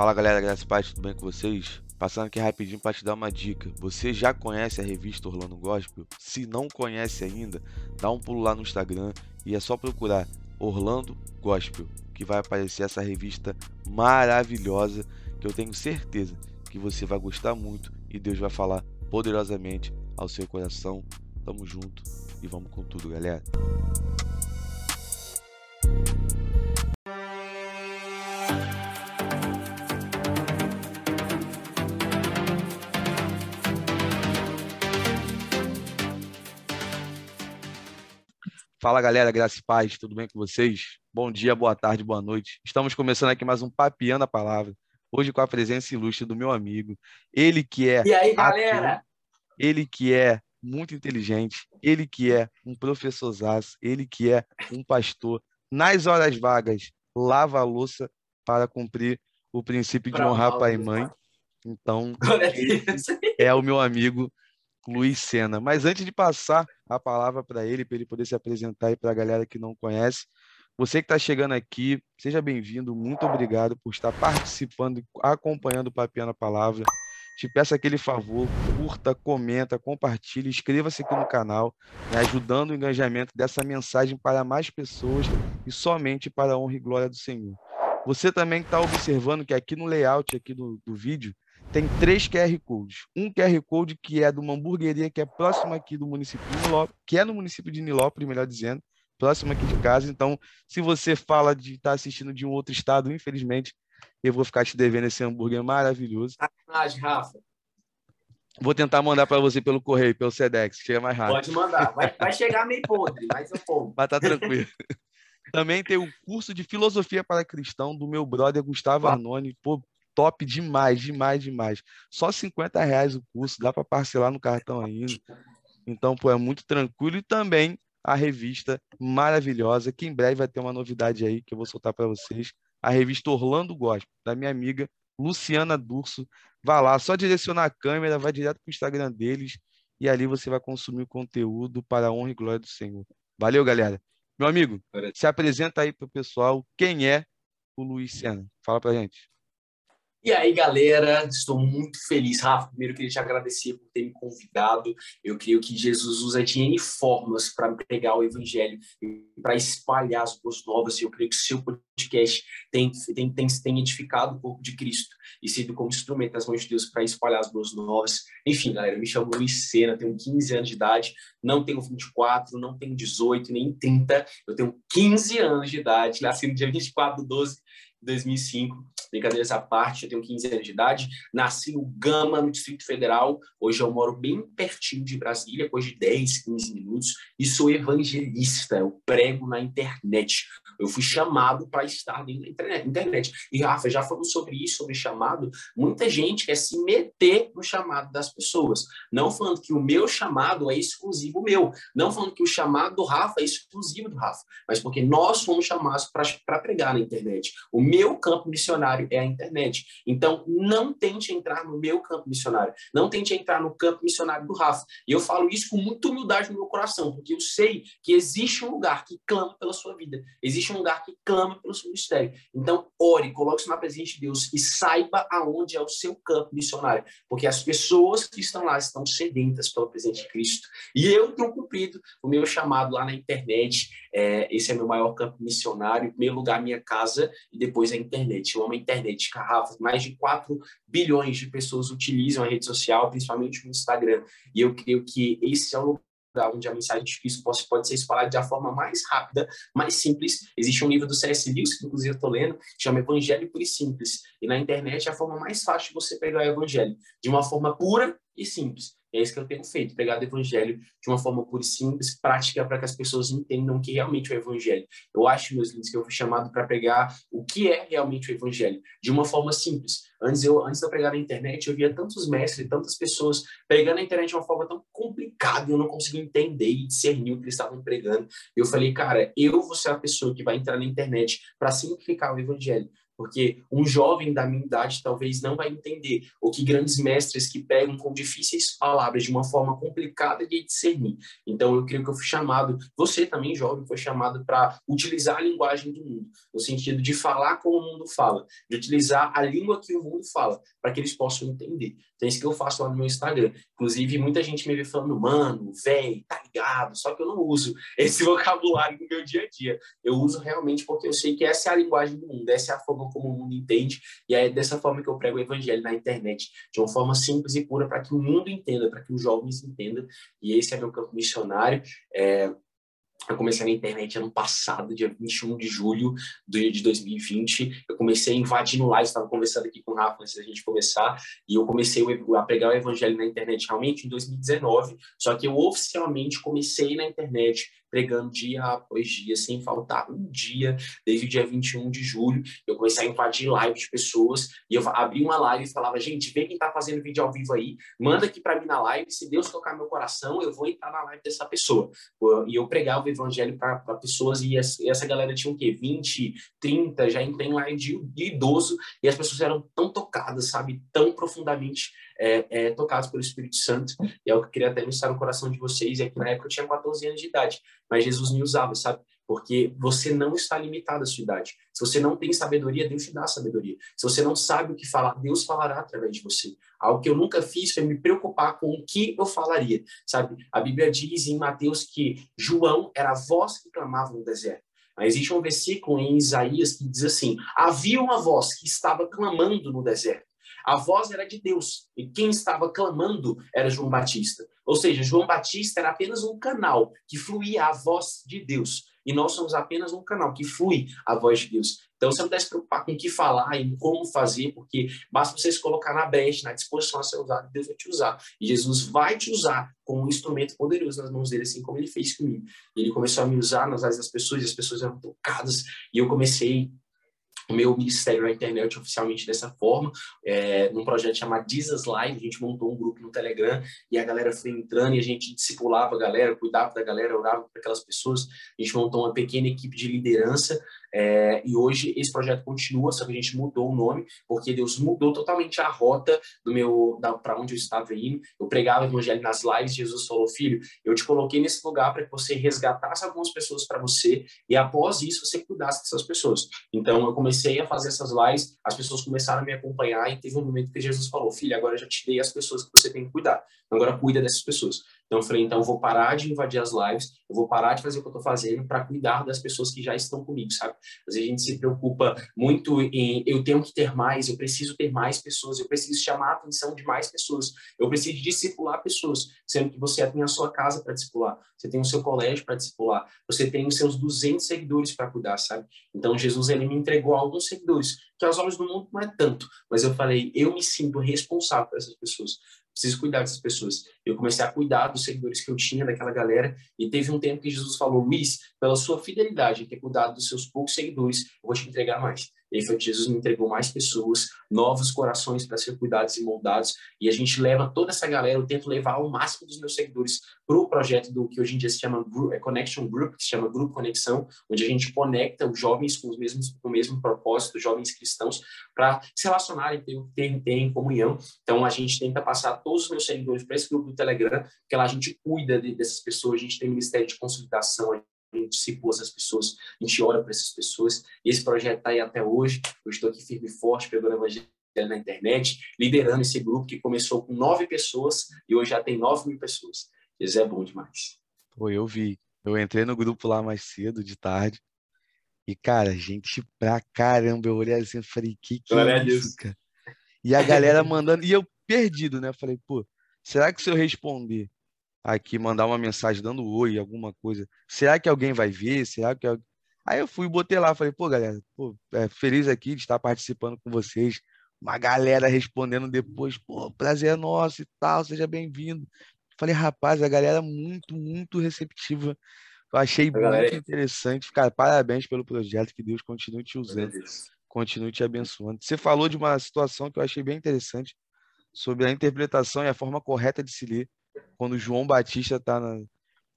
Fala galera, graças a tudo bem com vocês? Passando aqui rapidinho para te dar uma dica. Você já conhece a revista Orlando Gospel? Se não conhece ainda, dá um pulo lá no Instagram e é só procurar Orlando Gospel, que vai aparecer essa revista maravilhosa que eu tenho certeza que você vai gostar muito e Deus vai falar poderosamente ao seu coração. Tamo junto e vamos com tudo, galera. Fala galera, graça e paz, tudo bem com vocês? Bom dia, boa tarde, boa noite. Estamos começando aqui mais um Papiando a Palavra. Hoje com a presença ilustre do meu amigo, ele que é. E aí, galera? Ator, ele que é muito inteligente, ele que é um professorzaço, ele que é um pastor. Nas horas vagas, lava a louça para cumprir o princípio de honrar pai e mãe. Então, é o meu amigo Luiz Sena. Mas antes de passar a palavra para ele, para ele poder se apresentar aí para a galera que não conhece, você que está chegando aqui, seja bem-vindo, muito obrigado por estar participando e acompanhando o Papiando a Palavra. Te peço aquele favor, curta, comenta, compartilhe, inscreva-se aqui no canal, né, ajudando o engajamento dessa mensagem para mais pessoas e somente para a honra e glória do Senhor. Você também está observando que aqui no layout aqui do, do vídeo tem três QR Codes. Um QR Code que é de uma hamburgueria que é próxima aqui do município de Nilópolis, que é no município de Nilópolis, melhor dizendo, próximo aqui de casa. Então, se você fala de estar assistindo de um outro estado, infelizmente, eu vou ficar te devendo esse hambúrguer maravilhoso. Sacanagem, Rafa. Vou tentar mandar para você pelo correio, pelo Sedex, chega mais rápido. Pode mandar. Vai, vai chegar meio podre, mas eu como. Mas tá tranquilo. Também tem o curso de filosofia para cristão do meu brother Gustavo. Arnone. Pô, top demais, demais, demais. Só 50 reais o curso, dá para parcelar no cartão ainda. Então, pô, é muito tranquilo. E também a revista maravilhosa, que em breve vai ter uma novidade aí que eu vou soltar para vocês. A revista Orlando Gospel, da minha amiga Luciana Durso. Vá lá, só direcionar a câmera, vai direto para o Instagram deles e ali você vai consumir o conteúdo para a honra e glória do Senhor. Valeu, galera. Meu amigo, se apresenta aí para o pessoal. Quem é o Luiz Sena? Fala pra gente. E aí, galera, estou muito feliz. Rafa, primeiro queria te agradecer por ter me convidado. Eu creio que Jesus usa de N formas para pregar o evangelho e para espalhar as boas novas. E eu creio que o seu podcast tem, tem, tem, tem edificado o corpo de Cristo e sido como instrumento das mãos de Deus para espalhar as boas novas. Enfim, galera, eu me chamo Luiz Sena, tenho 15 anos de idade, não tenho 24, não tenho 18, nem 30, eu tenho 15 anos de idade, nasci no dia 24 de 12 de 2005. Brincadeiras à parte, eu tenho 15 anos de idade, nasci no Gama, no Distrito Federal. Hoje eu moro bem pertinho de Brasília, coisa de 10, 15 minutos, e sou evangelista. Eu prego na internet. Eu fui chamado para estar dentro da internet- internet. E, Rafa, já falou sobre isso, sobre chamado. Muita gente quer se meter no chamado das pessoas. Não falando que o meu chamado é exclusivo meu. Não falando que o chamado do Rafa é exclusivo do Rafa. Mas porque nós fomos chamados para pregar na internet. O meu campo missionário é a internet. Então, não tente entrar no meu campo missionário. Não tente entrar no campo missionário do Rafa. E eu falo isso com muita humildade no meu coração, porque eu sei que existe um lugar que clama pela sua vida. Existe um lugar que clama pelo seu ministério. Então, ore, coloque-se na presença de Deus e saiba aonde é o seu campo missionário. Porque as pessoas que estão lá estão sedentas pela presença de Cristo. E eu tenho cumprido o meu chamado lá na internet. É, esse é meu maior campo missionário. Primeiro lugar, minha casa e depois a internet. Eu amo a internet, Carrafas. Mais de 4 bilhões de pessoas utilizam a rede social, principalmente o Instagram. E eu creio que esse é o lugar onde a mensagem Cristo pode, pode ser espalhada da forma mais rápida, mais simples. Existe um livro do C.S. Lewis, que inclusive eu estou lendo, que chama Evangelho Puro e Simples. E na internet é a forma mais fácil de você pegar o evangelho, de uma forma pura e simples. É isso que eu tenho feito, pegar o evangelho de uma forma pura e simples, prática, para que as pessoas entendam o que realmente é o evangelho. Eu acho, meus lindos, que eu fui chamado para pregar o que é realmente o evangelho, de uma forma simples. Antes, eu, antes de eu pregar na internet, eu via tantos mestres, tantas pessoas pregando na internet de uma forma tão complicada, eu não conseguia entender e discernir o que eles estavam pregando. Eu falei, cara, eu vou ser a pessoa que vai entrar na internet para simplificar o evangelho. Porque um jovem da minha idade talvez não vai entender, ou que grandes mestres que pegam com difíceis palavras de uma forma complicada de discernir. Então, eu creio que eu fui chamado, você também, jovem, foi chamado para utilizar a linguagem do mundo, no sentido de falar como o mundo fala, de utilizar a língua que o mundo fala, para que eles possam entender. Então, é isso que eu faço lá no meu Instagram. Inclusive, muita gente me vê falando, mano, velho, tá ligado? Só que eu não uso esse vocabulário no meu dia a dia. Eu uso realmente porque eu sei que essa é a linguagem do mundo, essa é a forma como o mundo entende, e é dessa forma que eu prego o evangelho na internet, de uma forma simples e pura, para que o mundo entenda, para que os jovens entendam. E esse é meu campo missionário. É, eu comecei na internet ano passado, dia 21 de julho de 2020. Eu comecei invadindo live, estava conversando aqui com o Rafa antes da gente começar, e eu comecei a pregar o evangelho na internet realmente em 2019. Só que eu oficialmente comecei na internet pregando dia após dia, sem faltar um dia, desde o dia 21 de julho. Eu comecei a invadir live de pessoas e eu abri uma live e falava: gente, vê quem está fazendo vídeo ao vivo aí, manda aqui para mim na live. Se Deus tocar meu coração, eu vou entrar na live dessa pessoa. E eu pregava evangelho para pessoas e essa galera tinha o quê? 20, 30, já entrei live de, de idoso e as pessoas eram tão tocadas, sabe? Tão profundamente é, é, tocados pelo Espírito Santo. E é o que eu queria até mostrar no coração de vocês. É que na época eu tinha 14 anos de idade, mas Jesus me usava, sabe? Porque você não está limitado à sua idade. Se você não tem sabedoria, Deus te dá sabedoria. Se você não sabe o que falar, Deus falará através de você. Algo que eu nunca fiz foi me preocupar com o que eu falaria, sabe? A Bíblia diz em Mateus que João era a voz que clamava no deserto. Mas existe um versículo em Isaías que diz assim: havia uma voz que estava clamando no deserto. A voz era de Deus e quem estava clamando era João Batista. Ou seja, João Batista era apenas um canal que fluía a voz de Deus. E nós somos apenas um canal que flui a voz de Deus. Então você não deve se preocupar com o que falar e como fazer, porque basta você se colocar na brecha, na disposição a ser usado, Deus vai te usar. E Jesus vai te usar como um instrumento poderoso nas mãos dele, assim como ele fez comigo. Ele começou a me usar nas áreas das pessoas, e as pessoas eram tocadas, e eu comecei o meu ministério na internet oficialmente dessa forma, é, num projeto chamado Jesus Live, a gente montou um grupo no Telegram e a galera foi entrando e a gente discipulava a galera, cuidava da galera, orava para aquelas pessoas, a gente montou uma pequena equipe de liderança é, e hoje esse projeto continua, só que a gente mudou o nome, porque Deus mudou totalmente a rota do meu para onde eu estava indo. Eu pregava o evangelho nas lives, Jesus falou: "Filho, eu te coloquei nesse lugar para que você resgatasse algumas pessoas para você e após isso você cuidasse dessas pessoas". Então eu comecei a fazer essas lives, as pessoas começaram a me acompanhar e teve um momento que Jesus falou: "Filho, agora eu já te dei as pessoas que você tem que cuidar. Agora cuida dessas pessoas". Então eu falei, então eu vou parar de invadir as lives, eu vou parar de fazer o que eu estou fazendo para cuidar das pessoas que já estão comigo, sabe? Às vezes a gente se preocupa muito em eu tenho que ter mais, eu preciso ter mais pessoas, eu preciso chamar a atenção de mais pessoas, eu preciso discipular pessoas, sendo que você tem a sua casa para discipular, você tem o seu colégio para discipular, você tem os seus 200 seguidores para cuidar, sabe? Então Jesus ele me entregou alguns seguidores, que aos olhos do mundo não é tanto, mas eu falei, eu me sinto responsável por essas pessoas preciso cuidar dessas pessoas. Eu comecei a cuidar dos seguidores que eu tinha, daquela galera, e teve um tempo que Jesus falou, Luiz, pela sua fidelidade ter cuidado dos seus poucos seguidores, eu vou te entregar mais. E foi que Jesus entregou mais pessoas, novos corações para ser cuidados e moldados. E a gente leva toda essa galera, eu tento levar o máximo dos meus seguidores para o projeto do que hoje em dia se chama é Connection Group, que se chama Grupo Conexão, onde a gente conecta os jovens com, os mesmos, com o mesmo propósito, jovens cristãos, para se relacionarem, ter, ter, ter em comunhão. Então a gente tenta passar todos os meus seguidores para esse grupo do Telegram, porque lá a gente cuida de, dessas pessoas, a gente tem ministério de consolidação, a gente discipula essas pessoas, a gente ora para essas pessoas. E esse projeto está aí até hoje. Eu estou aqui firme e forte, pegando evangelho na internet, liderando esse grupo que começou com nove pessoas e hoje já tem nove mil pessoas. Isso é bom demais. Pô, eu vi. Eu entrei no grupo lá mais cedo, de tarde. E, cara, gente pra caramba. Eu olhei assim e falei, que que é isso, cara? E a galera mandando. E eu perdido, né? Eu falei, pô, será que se eu responder aqui, mandar uma mensagem dando oi, alguma coisa. Será que alguém vai ver? Será que Aí eu fui, botei lá, falei, pô, galera, pô, é, feliz aqui de estar participando com vocês. Uma galera respondendo depois, pô, prazer é nosso e tal, seja bem-vindo. Falei, rapaz, a galera é muito, muito receptiva. Eu achei a muito galera... interessante. Cara, parabéns pelo projeto, que Deus continue te usando, continue te abençoando. Você falou de uma situação que eu achei bem interessante sobre a interpretação e a forma correta de se ler quando João Batista está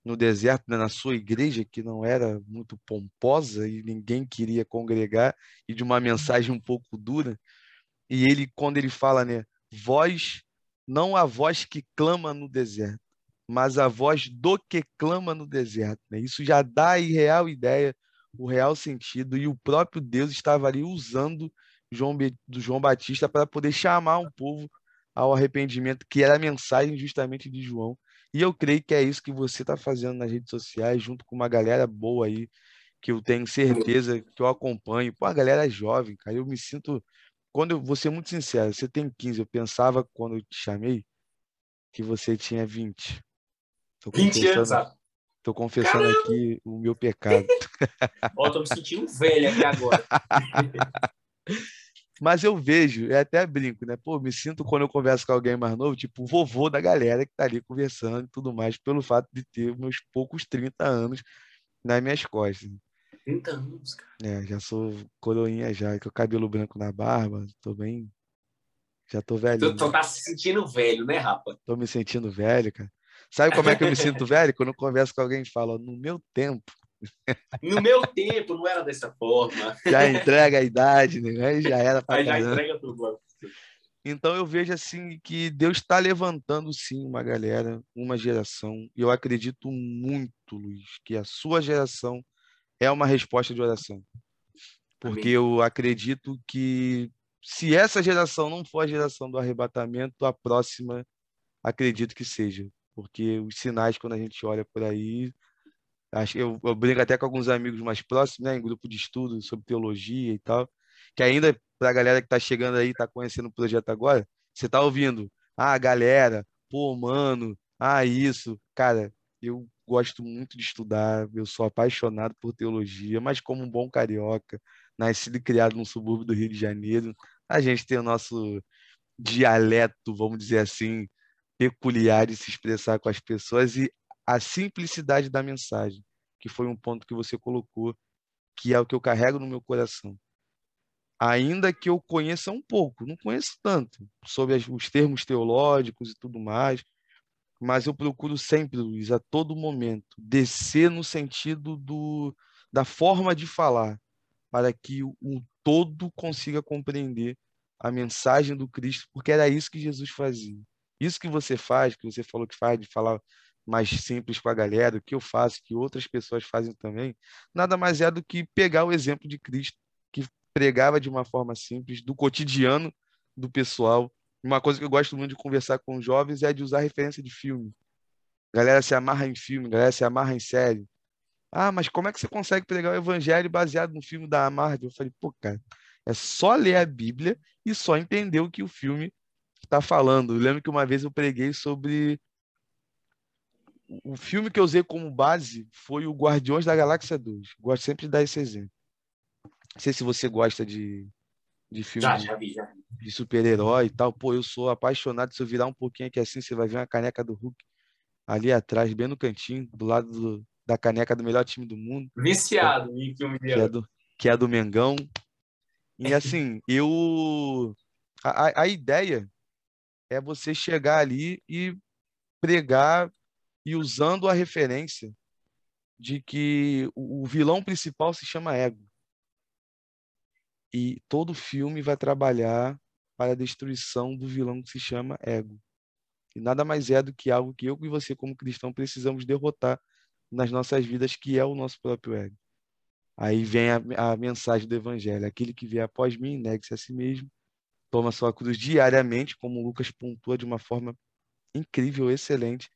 no deserto, né, na sua igreja, que não era muito pomposa e ninguém queria congregar, e de uma mensagem um pouco dura. E ele, quando ele fala, né, voz, não a voz que clama no deserto, mas a voz do que clama no deserto. Né? Isso já dá a real ideia, o real sentido, e o próprio Deus estava ali usando João, do João Batista para poder chamar um povo ao arrependimento, que era a mensagem justamente de João. E eu creio que é isso que você está fazendo nas redes sociais, junto com uma galera boa aí, que eu tenho certeza que eu acompanho. Pô, a galera é jovem, cara. Eu me sinto. Quando eu vou ser muito sincero, você tem 15, eu pensava quando eu te chamei que você tinha 20. Tô 20 anos. Tô confessando Caramba. aqui o meu pecado. Ó, tô me sentindo velho aqui agora. Mas eu vejo, é até brinco, né? Pô, me sinto quando eu converso com alguém mais novo, tipo o vovô da galera que tá ali conversando e tudo mais, pelo fato de ter meus poucos 30 anos nas minhas costas. 30 anos, cara. É, já sou coroinha já, com o cabelo branco na barba, tô bem. Já tô velho. Tu, tu tá se sentindo velho, né, rapa? Tô me sentindo velho, cara. Sabe como é que eu me sinto velho? Quando eu converso com alguém e falo, no meu tempo, no meu tempo não era dessa forma. Já entrega a idade, né? Já era para já entrega tudo. Então eu vejo assim que Deus está levantando sim uma galera, uma geração. E eu acredito muito, Luiz, que a sua geração é uma resposta de oração. Porque Amém. eu acredito que se essa geração não for a geração do arrebatamento, a próxima acredito que seja. Porque os sinais, quando a gente olha por aí, Acho, eu, eu brinco até com alguns amigos mais próximos, né, em grupo de estudo sobre teologia e tal, que ainda, para a galera que está chegando aí, está conhecendo o projeto agora, você está ouvindo, ah, galera, pô, mano, ah, isso. Cara, eu gosto muito de estudar, eu sou apaixonado por teologia, mas como um bom carioca, nascido e criado num subúrbio do Rio de Janeiro, a gente tem o nosso dialeto, vamos dizer assim, peculiar de se expressar com as pessoas e a simplicidade da mensagem, que foi um ponto que você colocou, que é o que eu carrego no meu coração. Ainda que eu conheça um pouco, não conheço tanto sobre os termos teológicos e tudo mais, mas eu procuro sempre, Luiz, a todo momento, descer no sentido do, da forma de falar, para que o, todo consiga compreender a mensagem do Cristo, porque era isso que Jesus fazia. Isso que você faz, que você falou que faz, de falar mais simples para a galera, o que eu faço, que outras pessoas fazem também, nada mais é do que pegar o exemplo de Cristo, que pregava de uma forma simples, do cotidiano do pessoal. Uma coisa que eu gosto muito de conversar com os jovens é de usar referência de filme. Galera se amarra em filme, galera se amarra em série. Ah, mas como é que você consegue pregar o evangelho baseado no filme da Marvel? Eu falei, pô, cara, é só ler a Bíblia e só entender o que o filme está falando. Eu lembro que uma vez eu preguei sobre o filme que eu usei como base foi o Guardiões da Galáxia 2. Gosto sempre de dar esse exemplo. Não sei se você gosta de, de filme já, já vi, já. de super-herói e tal. Pô, eu sou apaixonado. Se eu virar um pouquinho aqui assim, você vai ver uma caneca do Hulk ali atrás, bem no cantinho, do lado do, da caneca do melhor time do mundo. Viciado em filme de que é do Que é do Mengão. E assim, eu. A, a ideia é você chegar ali e pregar e usando a referência de que o vilão principal se chama ego. E todo filme vai trabalhar para a destruição do vilão que se chama ego. E nada mais é do que algo que eu e você, como cristão, precisamos derrotar nas nossas vidas, que é o nosso próprio ego. Aí vem a, a mensagem do Evangelho: aquele que vier após mim, negue-se a si mesmo, toma sua cruz diariamente, como Lucas pontua de uma forma incrível, excelente,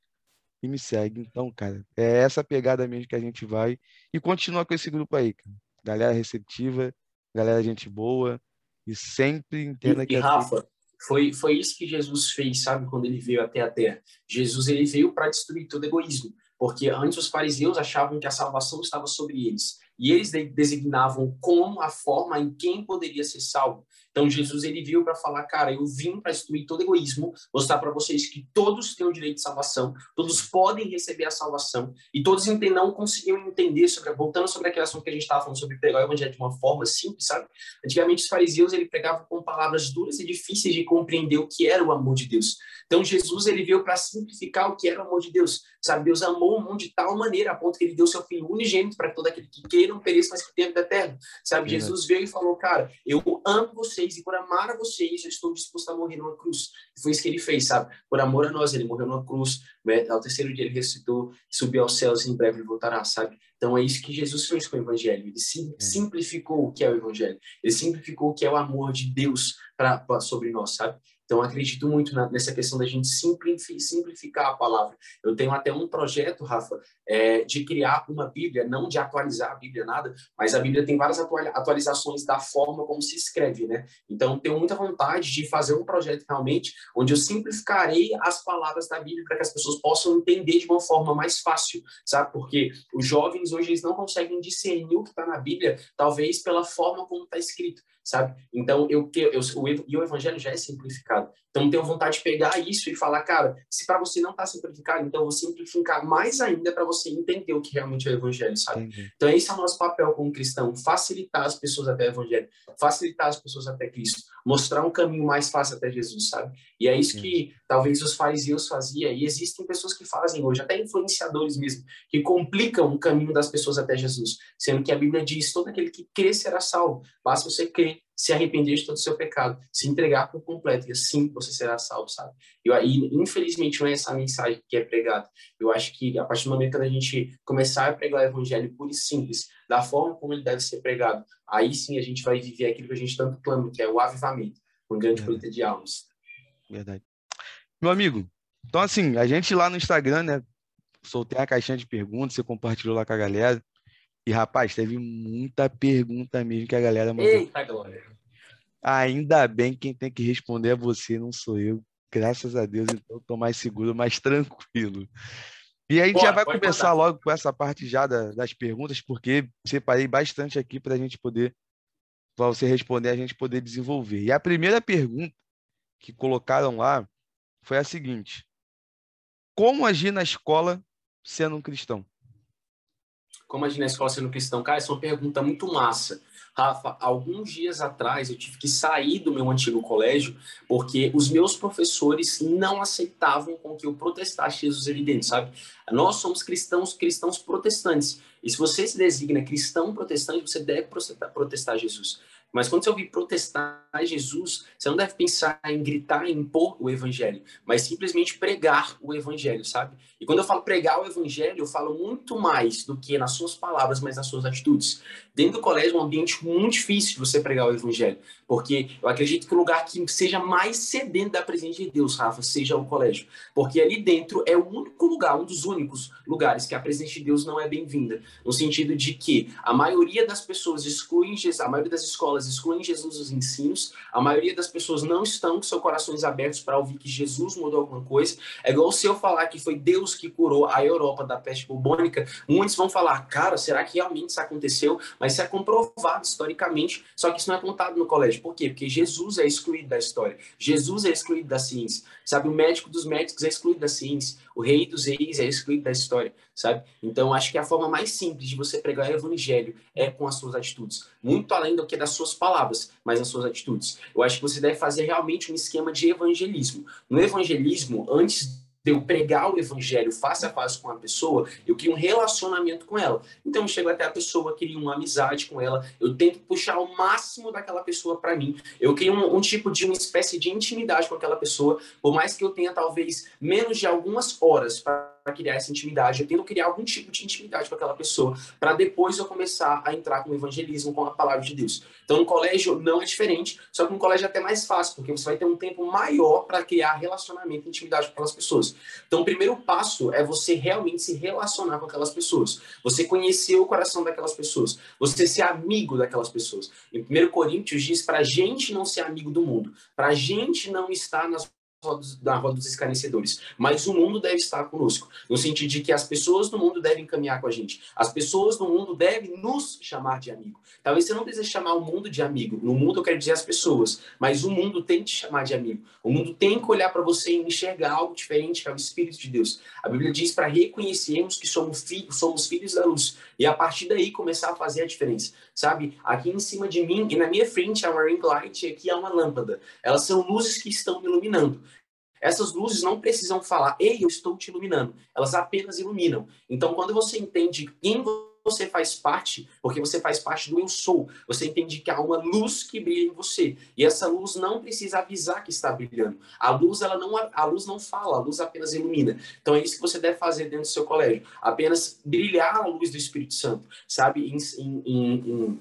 e me segue. Então, cara, é essa pegada mesmo que a gente vai e continua com esse grupo aí, cara. Galera receptiva, galera gente boa e sempre entenda e, que... E Rafa, foi, foi isso que Jesus fez, sabe, quando ele veio até a Terra. Jesus, ele veio para destruir todo egoísmo, porque antes os fariseus achavam que a salvação estava sobre eles, e eles designavam como a forma em quem poderia ser salvo. Então Jesus ele veio para falar, cara, eu vim para destruir todo egoísmo, mostrar para vocês que todos têm o direito de salvação, todos podem receber a salvação e todos não conseguiam entender sobre, voltando sobre aquele assunto que a gente estava falando sobre pregar o evangelho de uma forma simples, sabe? Antigamente os fariseus ele pregavam com palavras duras e difíceis de compreender o que era o amor de Deus. Então Jesus ele veio para simplificar o que era o amor de Deus. Sabe, Deus amou o mundo de tal maneira a ponto que ele deu seu filho unigênito para todo aquele que queira não pereça, mas que tenha vida eterna. Sabe, Jesus veio e falou, cara, eu amo vocês e por amar a vocês eu estou disposto a morrer numa cruz. E foi isso que ele fez, sabe? Por amor a nós, ele morreu numa cruz, né? ao terceiro dia ele ressuscitou, subiu aos céus e em breve ele voltará, sabe? Então é isso que Jesus fez com o evangelho. Ele sim, simplificou o que é o evangelho. Ele simplificou o que é o amor de Deus pra sobre nós, sabe? Então, acredito muito na, nessa questão da gente simplificar a palavra. Eu tenho até um projeto, Rafa, é, de criar uma Bíblia, não de atualizar a Bíblia, nada, mas a Bíblia tem várias atualizações da forma como se escreve, né? Então, tenho muita vontade de fazer um projeto realmente onde eu simplificarei as palavras da Bíblia para que as pessoas possam entender de uma forma mais fácil, sabe? Porque os jovens hoje eles não conseguem discernir o que está na Bíblia, talvez pela forma como está escrito sabe? Então, eu, eu, o, e o evangelho já é simplificado. Então, tenho vontade de pegar isso e falar, cara, se para você não está simplificado, então eu vou simplificar mais ainda para você entender o que realmente é o evangelho, sabe? Entendi. Então, esse é o nosso papel como cristão, facilitar as pessoas até o evangelho, facilitar as pessoas até Cristo, mostrar um caminho mais fácil até Jesus, sabe? E é isso que talvez os fariseus faziam, e existem pessoas que fazem hoje, até influenciadores mesmo, que complicam o caminho das pessoas até Jesus, sendo que a Bíblia diz, todo aquele que crê será salvo, basta você crer, se arrepender de todo o seu pecado, se entregar por completo, e assim você será salvo, sabe? E, e infelizmente não é essa a mensagem que é pregada. Eu acho que a partir do momento que a gente começar a pregar o evangelho puro e simples, da forma como ele deve ser pregado, aí sim a gente vai viver aquilo que a gente tanto clama, que é o avivamento, um grande colheita de almas. Verdade. Meu amigo, então assim, a gente lá no Instagram, né, soltei a caixinha de perguntas, você compartilhou lá com a galera. E, rapaz, teve muita pergunta mesmo que a galera mandou. Eita, glória. Ainda bem quem tem que responder é você, não sou eu. Graças a Deus, então tô mais seguro, mais tranquilo. E a gente já vai começar mandar. logo com essa parte já da, das perguntas, porque separei bastante aqui para a gente poder, para você responder, a gente poder desenvolver. E a primeira pergunta que colocaram lá foi a seguinte: Como agir na escola sendo um cristão? Como agir na escola sendo cristão? Cara, essa é uma pergunta muito massa. Rafa, alguns dias atrás eu tive que sair do meu antigo colégio porque os meus professores não aceitavam com que eu protestasse Jesus evidente, sabe? Nós somos cristãos, cristãos protestantes. E se você se designa cristão protestante, você deve protestar Jesus. Mas quando você ouvir protestar Jesus, você não deve pensar em gritar, em impor o evangelho, mas simplesmente pregar o evangelho, sabe? E quando eu falo pregar o evangelho, eu falo muito mais do que nas suas palavras, mas nas suas atitudes. Dentro do colégio é um ambiente muito difícil de você pregar o evangelho, porque eu acredito que o lugar que seja mais sedento da presença de Deus, Rafa, seja o colégio. Porque ali dentro é o único lugar, um dos únicos lugares que a presença de Deus não é bem-vinda. No sentido de que a maioria das pessoas excluem Jesus, a maioria das escolas excluem Jesus dos ensinos, a maioria das pessoas não estão com seus corações abertos para ouvir que Jesus mudou alguma coisa. É igual se eu falar que foi Deus que curou a Europa da peste bubônica, muitos vão falar, cara, será que realmente isso aconteceu? Mas isso é comprovado historicamente, só que isso não é contado no colégio. Por quê? Porque Jesus é excluído da história. Jesus é excluído da ciência. Sabe, o médico dos médicos é excluído da ciência. O rei dos reis é excluído da história, sabe? Então, acho que a forma mais simples de você pregar o evangelho é com as suas atitudes. Muito além do que das suas palavras, mas as suas atitudes. Eu acho que você deve fazer realmente um esquema de evangelismo. No evangelismo, antes de eu pregar o evangelho face a face com a pessoa, eu crio um relacionamento com ela. Então eu chego até a pessoa, crio uma amizade com ela, eu tento puxar o máximo daquela pessoa para mim. Eu crio um, um, tipo de uma espécie de intimidade com aquela pessoa, por mais que eu tenha talvez menos de algumas horas para criar essa intimidade. Eu tento criar algum tipo de intimidade com aquela pessoa, para depois eu começar a entrar com o evangelismo, com a palavra de Deus. Então, no colégio não é diferente, só que no colégio é até mais fácil, porque você vai ter um tempo maior para criar relacionamento e intimidade com aquelas pessoas. Então, o primeiro passo é você realmente se relacionar com aquelas pessoas, você conhecer o coração daquelas pessoas, você ser amigo daquelas pessoas. Em 1 Coríntios diz para a gente não ser amigo do mundo, para a gente não estar nas na roda dos escarnecedores, mas o mundo deve estar conosco, no sentido de que as pessoas do mundo devem caminhar com a gente, as pessoas do mundo devem nos chamar de amigo. Talvez você não deseje chamar o mundo de amigo, no mundo eu quero dizer as pessoas, mas o mundo tem que te chamar de amigo, o mundo tem que olhar para você e enxergar algo diferente, que é o Espírito de Deus. A Bíblia diz para reconhecermos que somos filhos, somos filhos da luz, e a partir daí começar a fazer a diferença, sabe? Aqui em cima de mim e na minha frente há uma ring light e aqui há uma lâmpada, elas são luzes que estão me iluminando. Essas luzes não precisam falar, ei, eu estou te iluminando. Elas apenas iluminam. Então, quando você entende quem você faz parte, porque você faz parte do eu sou, você entende que há uma luz que brilha em você. E essa luz não precisa avisar que está brilhando. A luz, ela não, a luz não fala, a luz apenas ilumina. Então, é isso que você deve fazer dentro do seu colégio. Apenas brilhar a luz do Espírito Santo, sabe? em, em, em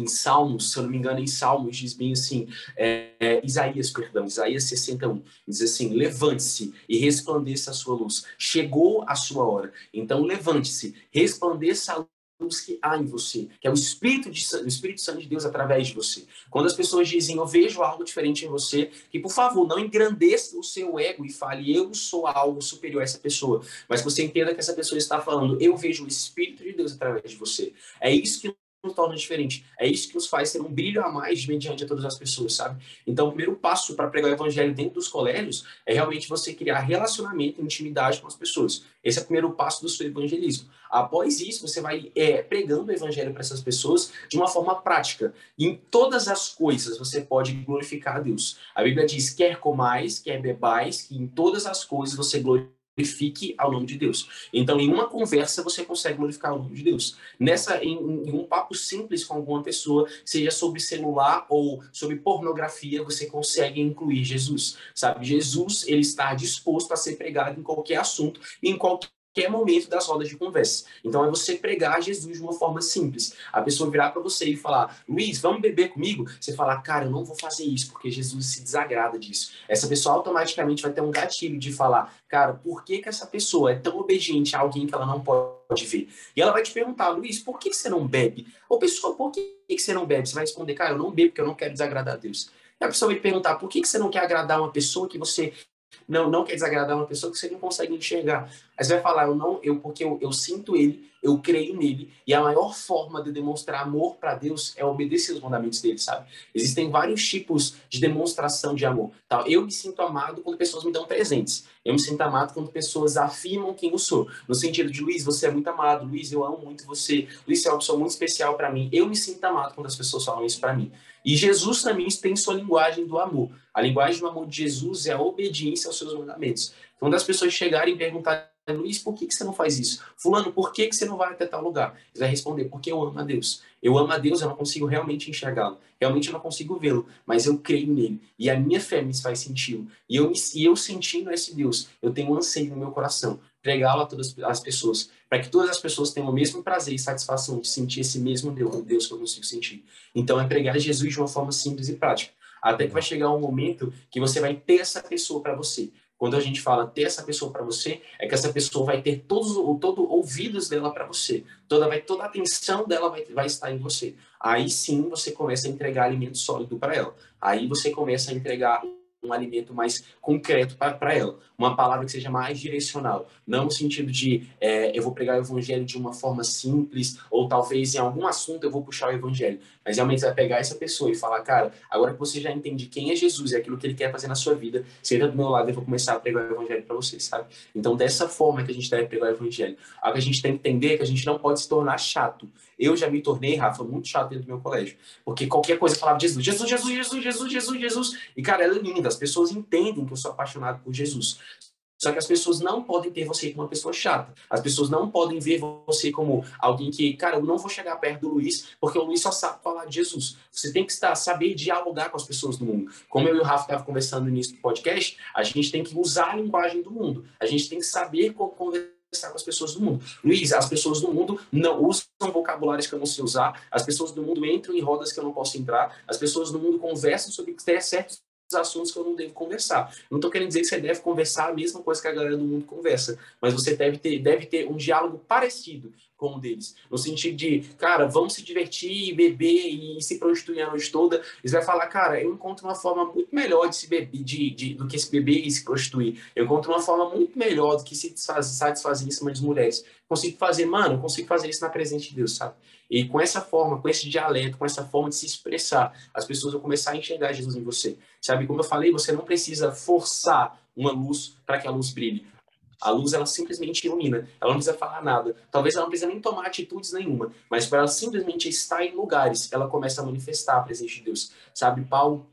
em Salmos, se eu não me engano, em Salmos diz bem assim, é, é, Isaías, perdão, Isaías 61, diz assim, levante-se e resplandeça a sua luz. Chegou a sua hora. Então, levante-se, resplandeça a luz que há em você, que é o Espírito, de, o Espírito Santo de Deus através de você. Quando as pessoas dizem, eu vejo algo diferente em você, que por favor, não engrandeça o seu ego e fale, eu sou algo superior a essa pessoa, mas você entenda que essa pessoa está falando, eu vejo o Espírito de Deus através de você. É isso que nos torna diferente. É isso que nos faz ter um brilho a mais mediante a todas as pessoas, sabe? Então, o primeiro passo para pregar o evangelho dentro dos colégios é realmente você criar relacionamento e intimidade com as pessoas. Esse é o primeiro passo do seu evangelismo. Após isso, você vai é, pregando o evangelho para essas pessoas de uma forma prática. Em todas as coisas você pode glorificar a Deus. A Bíblia diz: quer comais, quer bebais, que em todas as coisas você glorifica glorifique ao nome de Deus. Então, em uma conversa, você consegue glorificar o nome de Deus. Nessa, em, em, um papo simples com alguma pessoa, seja sobre celular ou sobre pornografia, você consegue incluir Jesus. Sabe, Jesus, ele está disposto a ser pregado em qualquer assunto, em qualquer qualquer momento das rodas de conversa. Então é você pregar Jesus de uma forma simples. A pessoa virar para você e falar: "Luiz, vamos beber comigo?". Você falar: "Cara, eu não vou fazer isso porque Jesus se desagrada disso". Essa pessoa automaticamente vai ter um gatilho de falar: "Cara, por que que essa pessoa é tão obediente a alguém que ela não pode ver?". E ela vai te perguntar: "Luiz, por que você não bebe?". Ou pessoa, por que que você não bebe? Você vai responder: "Cara, eu não bebo porque eu não quero desagradar a Deus". E a pessoa vai te perguntar: "Por que que você não quer agradar uma pessoa que você não, não quer desagradar uma pessoa que você não consegue enxergar. Aí você vai falar, eu não, eu porque eu, eu sinto ele, eu creio nele, e a maior forma de demonstrar amor para Deus é obedecer os mandamentos dele, sabe? Existem vários tipos de demonstração de amor. Tá? Eu me sinto amado quando pessoas me dão presentes. Eu me sinto amado quando pessoas afirmam quem eu sou. No sentido de, Luiz, você é muito amado. Luiz, eu amo muito você. Luiz, você é uma pessoa muito especial para mim. Eu me sinto amado quando as pessoas falam isso para mim. E Jesus também tem sua linguagem do amor. A linguagem do amor de Jesus é a obediência aos seus mandamentos. Quando as pessoas chegarem e perguntarem, Luiz, por que, que você não faz isso? Fulano, por que, que você não vai até tal lugar? Ele vai responder, porque eu amo a Deus. Eu amo a Deus, eu não consigo realmente enxergá-lo. Realmente eu não consigo vê-lo, mas eu creio nele. E a minha fé me faz sentido. E eu, e eu sentindo esse Deus, eu tenho um anseio no meu coração pregá-lo a todas as pessoas, para que todas as pessoas tenham o mesmo prazer e satisfação de sentir esse mesmo Deus, Deus que eu consigo sentir. Então é pregar Jesus de uma forma simples e prática, até que vai chegar um momento que você vai ter essa pessoa para você. Quando a gente fala ter essa pessoa para você, é que essa pessoa vai ter todos todo ouvidos dela para você. Toda vai toda a atenção dela vai, vai estar em você. Aí sim você começa a entregar alimento sólido para ela. Aí você começa a entregar um alimento mais concreto para ela, uma palavra que seja mais direcional, não no sentido de é, eu vou pregar o evangelho de uma forma simples, ou talvez em algum assunto eu vou puxar o evangelho, mas realmente vai pegar essa pessoa e falar, cara, agora que você já entende quem é Jesus e aquilo que ele quer fazer na sua vida, senta do meu lado e eu vou começar a pregar o evangelho para você, sabe? Então, dessa forma que a gente deve pregar o evangelho. Algo que a gente tem que entender é que a gente não pode se tornar chato. Eu já me tornei, Rafa, muito chato dentro do meu colégio, porque qualquer coisa falava Jesus, Jesus, Jesus, Jesus, Jesus, Jesus, Jesus, e cara, ela é linda, as pessoas entendem que eu sou apaixonado por Jesus. Só que as pessoas não podem ter você como uma pessoa chata. As pessoas não podem ver você como alguém que, cara, eu não vou chegar perto do Luiz, porque o Luiz só sabe falar de Jesus. Você tem que estar, saber dialogar com as pessoas do mundo. Como eu e o Rafa estavam conversando no início do podcast, a gente tem que usar a linguagem do mundo. A gente tem que saber como conversar com as pessoas do mundo. Luiz, as pessoas do mundo não usam vocabulários que eu não sei usar, as pessoas do mundo entram em rodas que eu não posso entrar, as pessoas do mundo conversam sobre certos assuntos que eu não devo conversar. Não estou querendo dizer que você deve conversar a mesma coisa que a galera do mundo conversa, mas você deve ter, deve ter um diálogo parecido, com um deles. No sentido de, cara, vamos se divertir, beber e se prostituir a noite toda. Eles vai falar, cara, eu encontro uma forma muito melhor de se beber, de, de, do que se beber e se prostituir. Eu encontro uma forma muito melhor do que se satisfazer em cima das mulheres. Consigo fazer, mano, consigo fazer isso na presença de Deus, sabe? E com essa forma, com esse dialeto, com essa forma de se expressar, as pessoas vão começar a enxergar Jesus em você. Sabe, como eu falei, você não precisa forçar uma luz para que a luz brilhe. A luz, ela simplesmente ilumina. Ela não precisa falar nada. Talvez ela não precisa nem tomar atitudes nenhuma. Mas para ela simplesmente estar em lugares, ela começa a manifestar a presença de Deus. Sabe, Paulo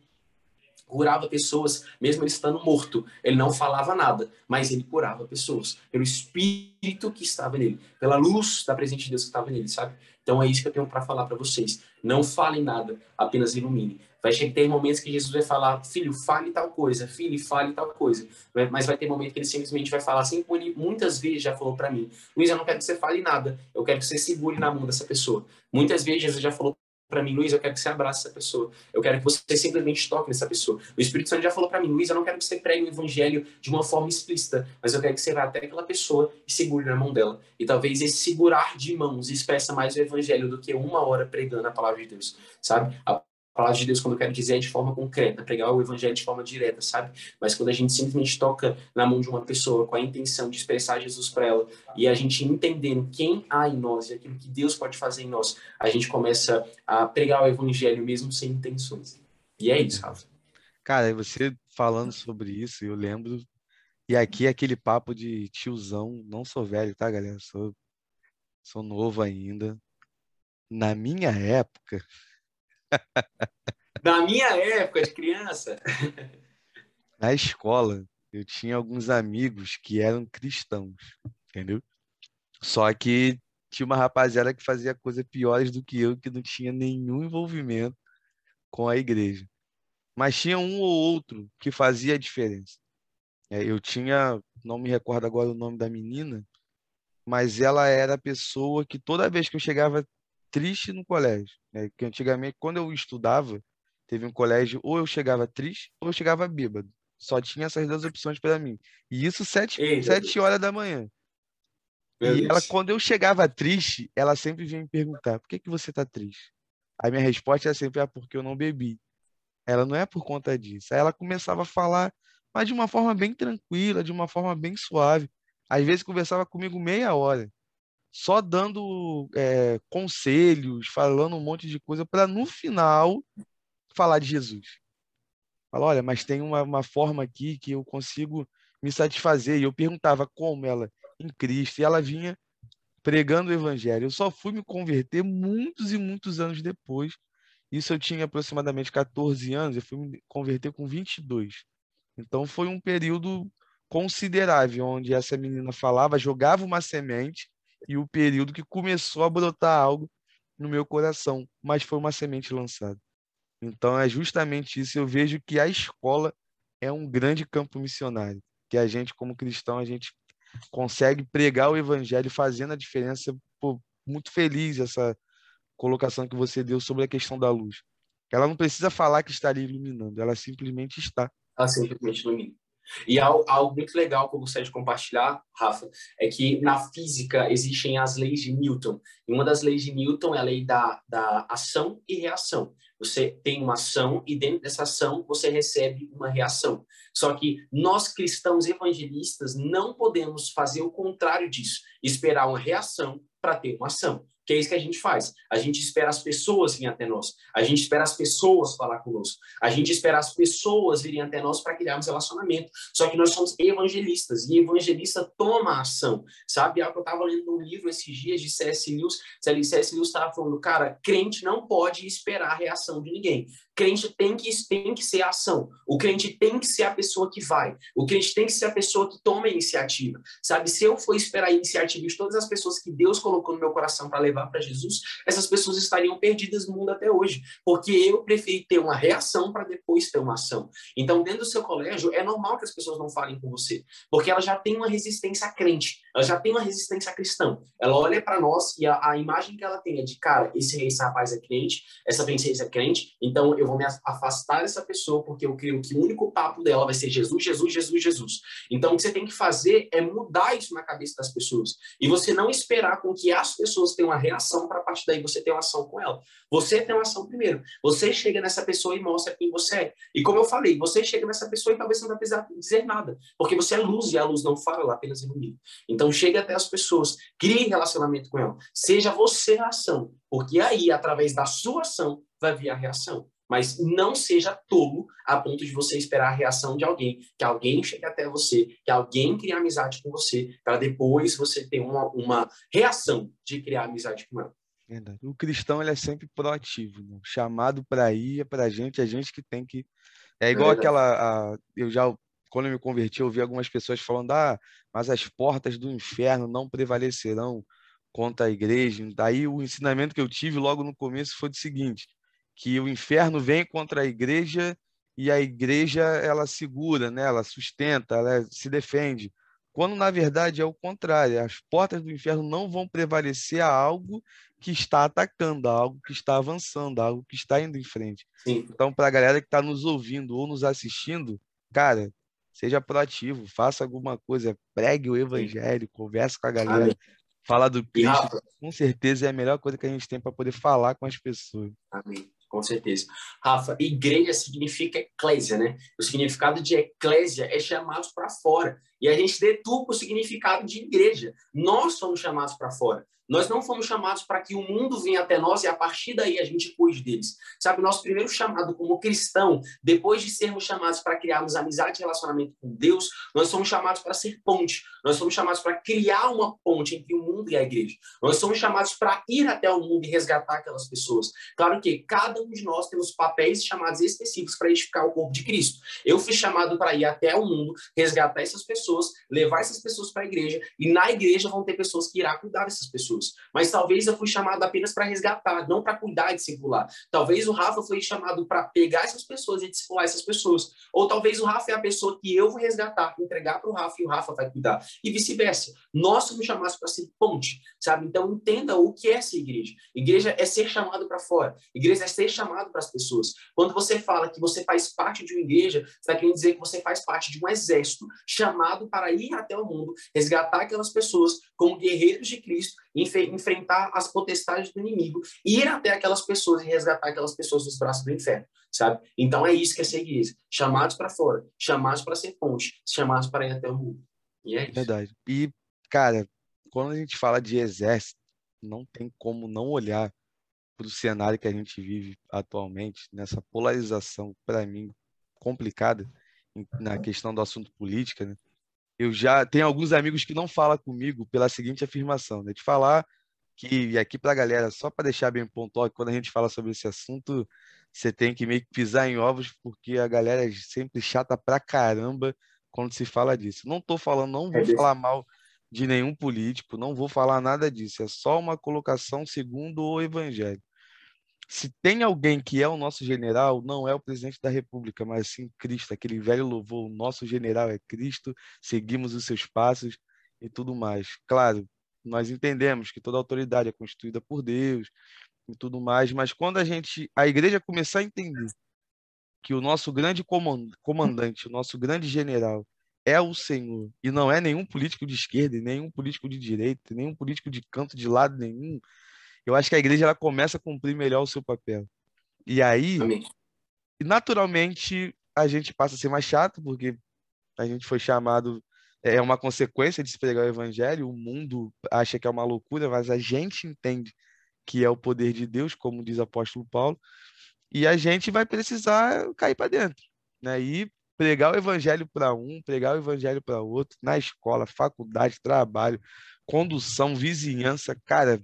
curava pessoas, mesmo ele estando morto. Ele não falava nada, mas ele curava pessoas. Pelo Espírito que estava nele. Pela luz da presença de Deus que estava nele, sabe? Então é isso que eu tenho para falar para vocês. Não falem nada, apenas ilumine. Vai ter momentos que Jesus vai falar, filho, fale tal coisa, filho, fale tal coisa. Mas vai ter momentos que ele simplesmente vai falar assim, como ele muitas vezes já falou para mim. Luiz, eu não quero que você fale nada, eu quero que você segure na mão dessa pessoa. Muitas vezes Jesus já falou para mim, Luiz, eu quero que você abrace essa pessoa. Eu quero que você simplesmente toque nessa pessoa. O Espírito Santo já falou para mim, Luiz, eu não quero que você pregue o evangelho de uma forma explícita, mas eu quero que você vá até aquela pessoa e segure na mão dela. E talvez esse segurar de mãos expressa mais o evangelho do que uma hora pregando a palavra de Deus, sabe? A palavra de Deus, quando eu quero dizer, de forma concreta, pregar o evangelho de forma direta, sabe? Mas quando a gente simplesmente toca na mão de uma pessoa com a intenção de expressar Jesus para ela e a gente entendendo quem há em nós e aquilo que Deus pode fazer em nós, a gente começa a pregar o evangelho mesmo sem intenções. E é isso, Rafa. Cara, você falando sobre isso, eu lembro. E aqui é aquele papo de tiozão, não sou velho, tá, galera? Sou, sou novo ainda. Na minha época, na minha época de criança. Na escola, eu tinha alguns amigos que eram cristãos, entendeu? Só que tinha uma rapaziada que fazia coisas piores do que eu, que não tinha nenhum envolvimento com a igreja. Mas tinha um ou outro que fazia a diferença. É, eu tinha, não me recordo agora o nome da menina, mas ela era a pessoa que toda vez que eu chegava triste no colégio. Né? Que antigamente, quando eu estudava, teve um colégio, ou eu chegava triste, ou eu chegava bêbado. Só tinha essas duas opções para mim. E isso sete, Ei, sete horas da manhã. E ela, quando eu chegava triste, ela sempre vinha me perguntar: por que, que você tá triste? A minha resposta era sempre: ah, porque eu não bebi. Ela não é por conta disso. Aí ela começava a falar, mas de uma forma bem tranquila, de uma forma bem suave. Às vezes conversava comigo meia hora só dando é, conselhos, falando um monte de coisa, para no final falar de Jesus. Fala, olha, mas tem uma, uma forma aqui que eu consigo me satisfazer. E eu perguntava como ela, em Cristo, e ela vinha pregando o evangelho. Eu só fui me converter muitos e muitos anos depois. Isso eu tinha aproximadamente 14 anos, eu fui me converter com 22. Então foi um período considerável onde essa menina falava, jogava uma semente e o período que começou a brotar algo no meu coração, mas foi uma semente lançada. Então é justamente isso. Eu vejo que a escola é um grande campo missionário, que a gente como cristão a gente consegue pregar o evangelho fazendo a diferença. Pô, muito feliz essa colocação que você deu sobre a questão da luz. Ela não precisa falar que está ali iluminando, ela simplesmente está. Ela simplesmente ilumina. E algo, muito legal que eu gostaria de compartilhar, Rafa, é que na física existem as leis de Newton. E uma das leis de Newton é a lei da, da ação e reação. Você tem uma ação e dentro dessa ação você recebe uma reação. Só que nós cristãos evangelistas não podemos fazer o contrário disso, esperar uma reação para ter uma ação que é isso que a gente faz. A gente espera as pessoas virem até nós. A gente espera as pessoas falar conosco. A gente espera as pessoas virem até nós para criarmos relacionamento. Só que nós somos evangelistas e evangelista toma ação. Sabe? Algo que eu estava lendo um livro esses dias de C.S. Lewis. C.S. Lewis estava falando, cara, crente não pode esperar a reação de ninguém. Crente tem que, tem que ser a ação. O crente tem que ser a pessoa que vai. O crente tem que ser a pessoa que toma a iniciativa. Sabe? Se eu for esperar a iniciativa de todas as pessoas que Deus colocou no meu coração para levar levar para Jesus, essas pessoas estariam perdidas no mundo até hoje, porque eu preferi ter uma reação para depois ter uma ação. Então, dentro do seu colégio, é normal que as pessoas não falem com você, porque ela já tem uma resistência crente, ela já tem uma resistência cristã. Ela olha para nós e a, a, imagem que ela tem é de, cara, esse, esse rapaz é crente, essa princesa é crente, então eu vou me afastar dessa pessoa porque eu creio que o único papo dela vai ser Jesus, Jesus, Jesus, Jesus. Então, o que você tem que fazer é mudar isso na cabeça das pessoas. E você não esperar com que as pessoas tenham uma reação para a partir daí você ter uma ação com ela. Você tem uma ação primeiro. Você chega nessa pessoa e mostra quem você é. E como eu falei, você chega nessa pessoa e talvez você não vai precisar dizer nada, porque você é luz e a luz não fala, ela apenas ilumina. Então, chega até as pessoas, crie relacionamento com ela. Seja você a ação, porque aí, através da sua ação, vai vir a reação. Mas não seja tolo a ponto de você esperar a reação de alguém, que alguém chegue até você, que alguém crie amizade com você, para depois você ter uma, uma reação de criar amizade com ela. Verdade. O cristão ele é sempre proativo, né? chamado para ir é para a gente, a gente que tem que. É igual é aquela. A... Eu já, quando eu me converti, eu ouvi algumas pessoas falando: ah, mas as portas do inferno não prevalecerão contra a igreja. Daí o ensinamento que eu tive logo no começo foi o seguinte: que o inferno vem contra a igreja e a igreja ela segura, né? ela sustenta, ela se defende. Quando na verdade é o contrário, as portas do inferno não vão prevalecer a algo que está atacando, a algo que está avançando, a algo que está indo em frente. Sim. Então, para a galera que está nos ouvindo ou nos assistindo, cara, seja proativo, faça alguma coisa, pregue o evangelho, converse com a galera, Amém. fala do Cristo. Com certeza é a melhor coisa que a gente tem para poder falar com as pessoas. Amém com certeza. Rafa, igreja significa eclésia, né? O significado de eclésia é chamados para fora. E a gente deturpa o significado de igreja. Nós somos chamados para fora. Nós não fomos chamados para que o mundo venha até nós e a partir daí a gente cuide deles. Sabe, nosso primeiro chamado como cristão, depois de sermos chamados para criarmos amizade e relacionamento com Deus, nós somos chamados para ser ponte. Nós somos chamados para criar uma ponte entre o mundo e a igreja. Nós somos chamados para ir até o mundo e resgatar aquelas pessoas. Claro que cada um de nós temos papéis chamados específicos para edificar o corpo de Cristo. Eu fui chamado para ir até o mundo, resgatar essas pessoas, levar essas pessoas para a igreja, e na igreja vão ter pessoas que irá cuidar dessas pessoas. Mas talvez eu fui chamado apenas para resgatar, não para cuidar e discipular. Talvez o Rafa foi chamado para pegar essas pessoas e discipular essas pessoas. Ou talvez o Rafa é a pessoa que eu vou resgatar, entregar para o Rafa e o Rafa vai cuidar. E vice-versa. Nós somos chamados para ser ponte, sabe? Então entenda o que é ser igreja. Igreja é ser chamado para fora. Igreja é ser chamado para as pessoas. Quando você fala que você faz parte de uma igreja, você está querendo dizer que você faz parte de um exército chamado para ir até o mundo, resgatar aquelas pessoas como guerreiros de Cristo, enfrentar as potestades do inimigo, ir até aquelas pessoas e resgatar aquelas pessoas dos braços do inferno, sabe? Então é isso que é ser igreja. Chamados para fora, chamados para ser ponte, chamados para ir até o mundo. E é isso. Verdade. E, cara, quando a gente fala de exército, não tem como não olhar para o cenário que a gente vive atualmente, nessa polarização, para mim, complicada, na questão do assunto política, né? Eu já tenho alguns amigos que não falam comigo pela seguinte afirmação, né? De falar que, e aqui para a galera, só para deixar bem pontual, que quando a gente fala sobre esse assunto, você tem que meio que pisar em ovos, porque a galera é sempre chata pra caramba quando se fala disso. Não estou falando, não vou é falar mal de nenhum político, não vou falar nada disso, é só uma colocação segundo o evangelho se tem alguém que é o nosso general, não é o presidente da República, mas sim Cristo, aquele velho louvor, o nosso general é Cristo, seguimos os seus passos e tudo mais. Claro, nós entendemos que toda autoridade é constituída por Deus e tudo mais, mas quando a gente, a igreja começar a entender que o nosso grande comandante, o nosso grande general é o Senhor e não é nenhum político de esquerda, nenhum político de direita, nenhum político de canto de lado nenhum, eu acho que a igreja ela começa a cumprir melhor o seu papel. E aí, Amém. naturalmente, a gente passa a ser mais chato, porque a gente foi chamado, é uma consequência de se pregar o evangelho, o mundo acha que é uma loucura, mas a gente entende que é o poder de Deus, como diz o apóstolo Paulo, e a gente vai precisar cair para dentro, né? E pregar o evangelho para um, pregar o evangelho para outro, na escola, faculdade, trabalho, condução, vizinhança, cara,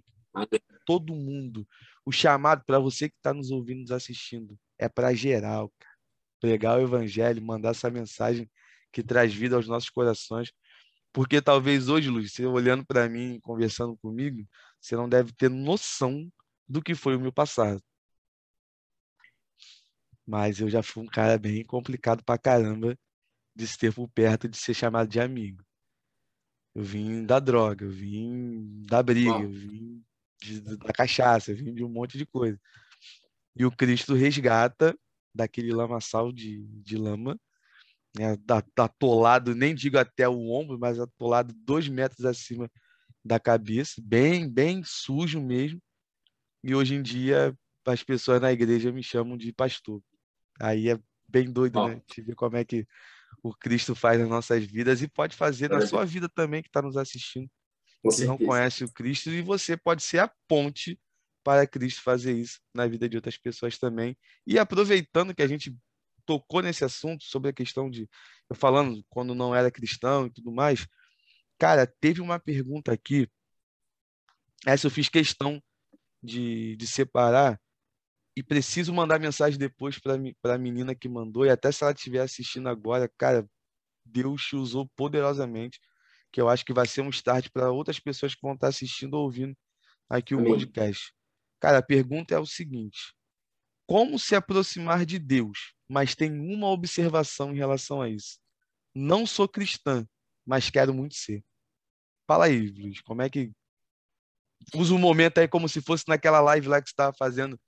todo mundo. O chamado para você que está nos ouvindo, nos assistindo, é para geral, cara. Pregar o evangelho, mandar essa mensagem que traz vida aos nossos corações. Porque talvez hoje, Luiz, você olhando para mim, conversando comigo, você não deve ter noção do que foi o meu passado. Mas eu já fui um cara bem complicado pra caramba de se ter por perto de ser chamado de amigo. Eu vim da droga, eu vim da briga, eu vim de, da cachaça, vim de um monte de coisa. E o Cristo resgata daquele lamaçal de, de lama, né, atolado, nem digo até o ombro, mas atolado dois metros acima da cabeça, bem, bem sujo mesmo. E hoje em dia as pessoas na igreja me chamam de pastor. Aí é bem doido, oh. né? Te ver como é que o Cristo faz nas nossas vidas e pode fazer na sua vida também, que está nos assistindo, Que não conhece o Cristo, e você pode ser a ponte para Cristo fazer isso na vida de outras pessoas também. E aproveitando que a gente tocou nesse assunto sobre a questão de eu falando quando não era cristão e tudo mais, cara, teve uma pergunta aqui. Essa eu fiz questão de, de separar e preciso mandar mensagem depois para a menina que mandou e até se ela estiver assistindo agora, cara, Deus te usou poderosamente, que eu acho que vai ser um start para outras pessoas que vão estar assistindo ou ouvindo aqui o Amém. podcast. Cara, a pergunta é o seguinte: como se aproximar de Deus? Mas tem uma observação em relação a isso. Não sou cristã, mas quero muito ser. Fala aí, Luiz, como é que usa o momento aí como se fosse naquela live lá que você estava fazendo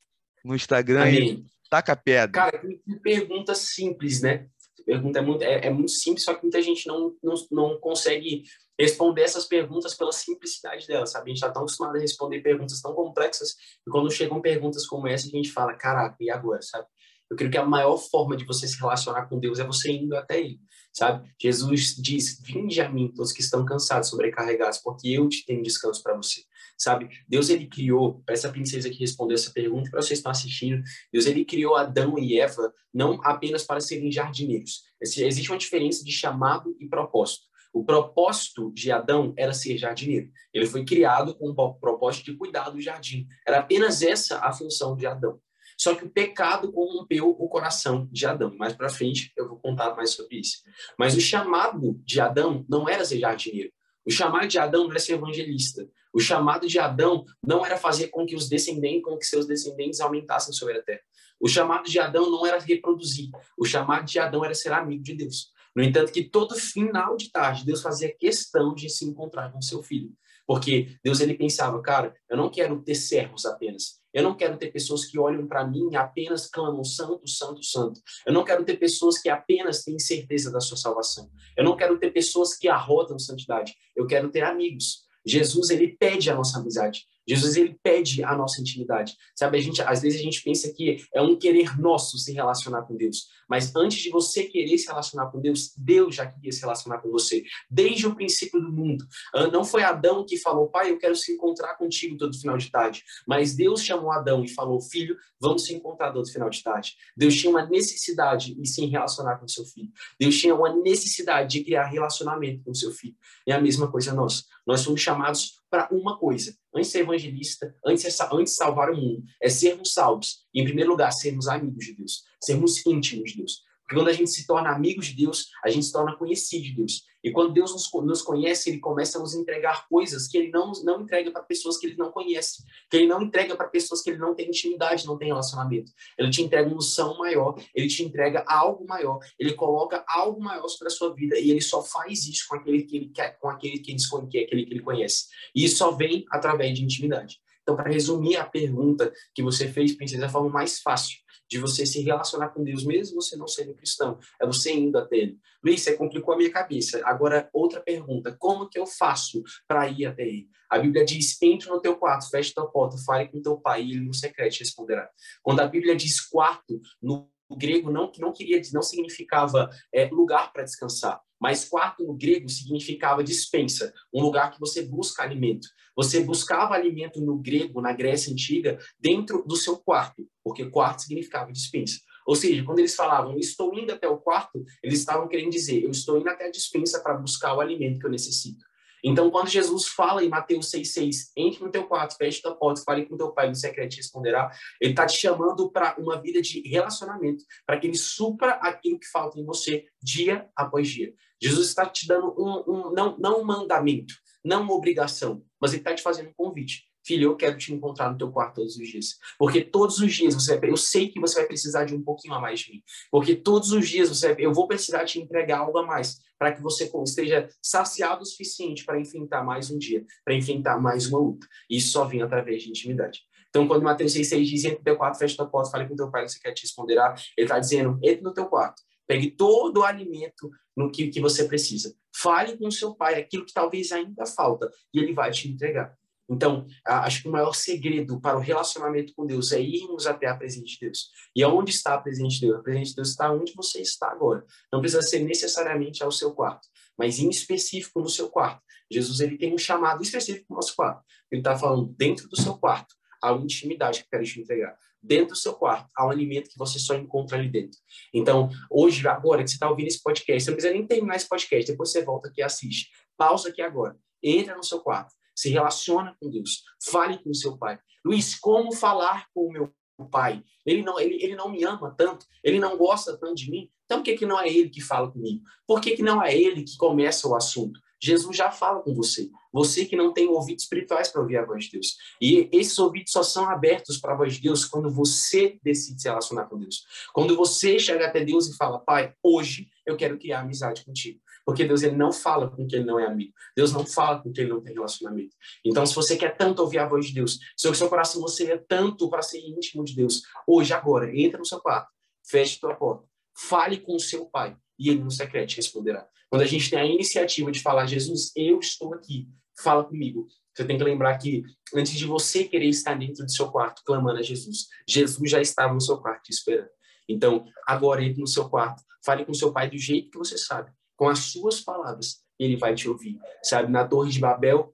no Instagram Amém. e taca pedra. Cara, que pergunta simples, né? Pergunta é muito, é, é, muito simples, só que muita gente não, não, não consegue responder essas perguntas pela simplicidade delas, sabe? A gente está tão acostumado a responder perguntas tão complexas e quando chegam perguntas como essa, a gente fala, caraca, e agora, sabe? Eu creio que a maior forma de você se relacionar com Deus é você indo até Ele, sabe? Jesus diz: Vinde a mim, todos que estão cansados, sobrecarregados, porque eu te tenho descanso para você, sabe? Deus, ele criou, para essa princesa que respondeu essa pergunta, para vocês que estão assistindo, Deus, ele criou Adão e Eva não apenas para serem jardineiros. Existe uma diferença de chamado e propósito. O propósito de Adão era ser jardineiro. Ele foi criado com o propósito de cuidar do jardim. Era apenas essa a função de Adão. Só que o pecado corrompeu o coração de Adão. Mais para frente eu vou contar mais sobre isso. Mas o chamado de Adão não era ser jardineiro. O chamado de Adão era ser evangelista. O chamado de Adão não era fazer com que os descendentes, com que seus descendentes aumentassem sobre a terra. O chamado de Adão não era reproduzir. O chamado de Adão era ser amigo de Deus. No entanto, que todo final de tarde, Deus fazia questão de se encontrar com seu filho. Porque Deus ele pensava, cara, eu não quero ter servos apenas. Eu não quero ter pessoas que olham para mim e apenas clamam santo, santo, santo. Eu não quero ter pessoas que apenas têm certeza da sua salvação. Eu não quero ter pessoas que arrotam santidade. Eu quero ter amigos. Jesus ele pede a nossa amizade. Jesus ele pede a nossa intimidade. Sabe, a gente às vezes a gente pensa que é um querer nosso se relacionar com Deus, mas antes de você querer se relacionar com Deus, Deus já queria se relacionar com você desde o princípio do mundo. Ah, não foi Adão que falou: "Pai, eu quero se encontrar contigo todo final de tarde", mas Deus chamou Adão e falou: "Filho, vamos se encontrar todo final de tarde". Deus tinha uma necessidade em se relacionar com seu filho. Deus tinha uma necessidade de criar relacionamento com seu filho. É a mesma coisa nós. Nós somos chamados para uma coisa. Antes ser evangelista, antes antes salvar o mundo, é sermos salvos. E, em primeiro lugar, sermos amigos de Deus, sermos íntimos de Deus. Porque quando a gente se torna amigo de Deus, a gente se torna conhecido de Deus. E quando Deus nos, nos conhece, Ele começa a nos entregar coisas que Ele não, não entrega para pessoas que Ele não conhece. Que Ele não entrega para pessoas que Ele não tem intimidade, não tem relacionamento. Ele te entrega uma unção maior, Ele te entrega algo maior, Ele coloca algo maior sobre a sua vida. E Ele só faz isso com aquele que Ele quer, com aquele que Ele, que aquele que ele conhece. E isso só vem através de intimidade. Então, para resumir a pergunta que você fez, princesa, da forma mais fácil de você se relacionar com Deus, mesmo você não sendo cristão. É você indo até Ele. Luiz, você complicou a minha cabeça. Agora, outra pergunta. Como que eu faço para ir até Ele? A Bíblia diz, entre no teu quarto, feche tua porta, fale com teu pai e ele no secreto responderá. Quando a Bíblia diz quarto, no grego não, não queria, não significava é, lugar para descansar. Mas quarto no grego significava dispensa, um lugar que você busca alimento. Você buscava alimento no grego, na Grécia antiga, dentro do seu quarto, porque quarto significava dispensa. Ou seja, quando eles falavam, estou indo até o quarto, eles estavam querendo dizer, eu estou indo até a dispensa para buscar o alimento que eu necessito. Então, quando Jesus fala em Mateus 6,6, entre no teu quarto, feche tua porta, fale com teu pai no secreto te responderá, ele está te chamando para uma vida de relacionamento, para que ele supra aquilo que falta em você dia após dia. Jesus está te dando um, um não, não um mandamento, não uma obrigação, mas ele está te fazendo um convite. Filho, eu quero te encontrar no teu quarto todos os dias. Porque todos os dias você vai, eu sei que você vai precisar de um pouquinho a mais de mim. Porque todos os dias você vai, eu vou precisar te entregar algo a mais para que você esteja saciado o suficiente para enfrentar mais um dia, para enfrentar mais uma luta. E isso só vem através de intimidade. Então, quando Mateus 6,6 diz, entra no teu quarto, fecha tua porta, fale com teu pai, você quer te responderá, ele está dizendo, entra no teu quarto, pegue todo o alimento no que, que você precisa. Fale com seu pai aquilo que talvez ainda falta, e ele vai te entregar. Então, acho que o maior segredo para o relacionamento com Deus é irmos até a presença de Deus. E aonde está a presença de Deus? A presença de Deus está onde você está agora. Não precisa ser necessariamente ao seu quarto, mas em específico no seu quarto. Jesus ele tem um chamado específico no nosso quarto. Ele está falando dentro do seu quarto uma intimidade que quero te entregar. Dentro do seu quarto, há um alimento que você só encontra ali dentro. Então, hoje, agora que você está ouvindo esse podcast, você não precisa nem terminar esse podcast, depois você volta aqui e assiste. Pausa aqui agora. Entra no seu quarto se relaciona com Deus, fale com seu pai. Luiz, como falar com o meu pai? Ele não, ele, ele não me ama tanto, ele não gosta tanto de mim. Então, por que, que não é ele que fala comigo? Por que, que não é ele que começa o assunto? Jesus já fala com você. Você que não tem ouvidos espirituais para ouvir a voz de Deus. E esses ouvidos só são abertos para a voz de Deus quando você decide se relacionar com Deus. Quando você chega até Deus e fala, Pai, hoje eu quero criar amizade contigo. Porque Deus ele não fala com quem não é amigo. Deus não fala com quem não tem relacionamento. Então, se você quer tanto ouvir a voz de Deus, se o seu coração você é tanto para ser íntimo de Deus, hoje, agora, entra no seu quarto, feche tua porta, fale com o seu pai e ele no secreto responderá. Quando a gente tem a iniciativa de falar, Jesus, eu estou aqui, fala comigo. Você tem que lembrar que antes de você querer estar dentro do seu quarto clamando a Jesus, Jesus já estava no seu quarto te esperando. Então, agora entre no seu quarto, fale com seu pai do jeito que você sabe com as suas palavras, ele vai te ouvir. Sabe, na Torre de Babel,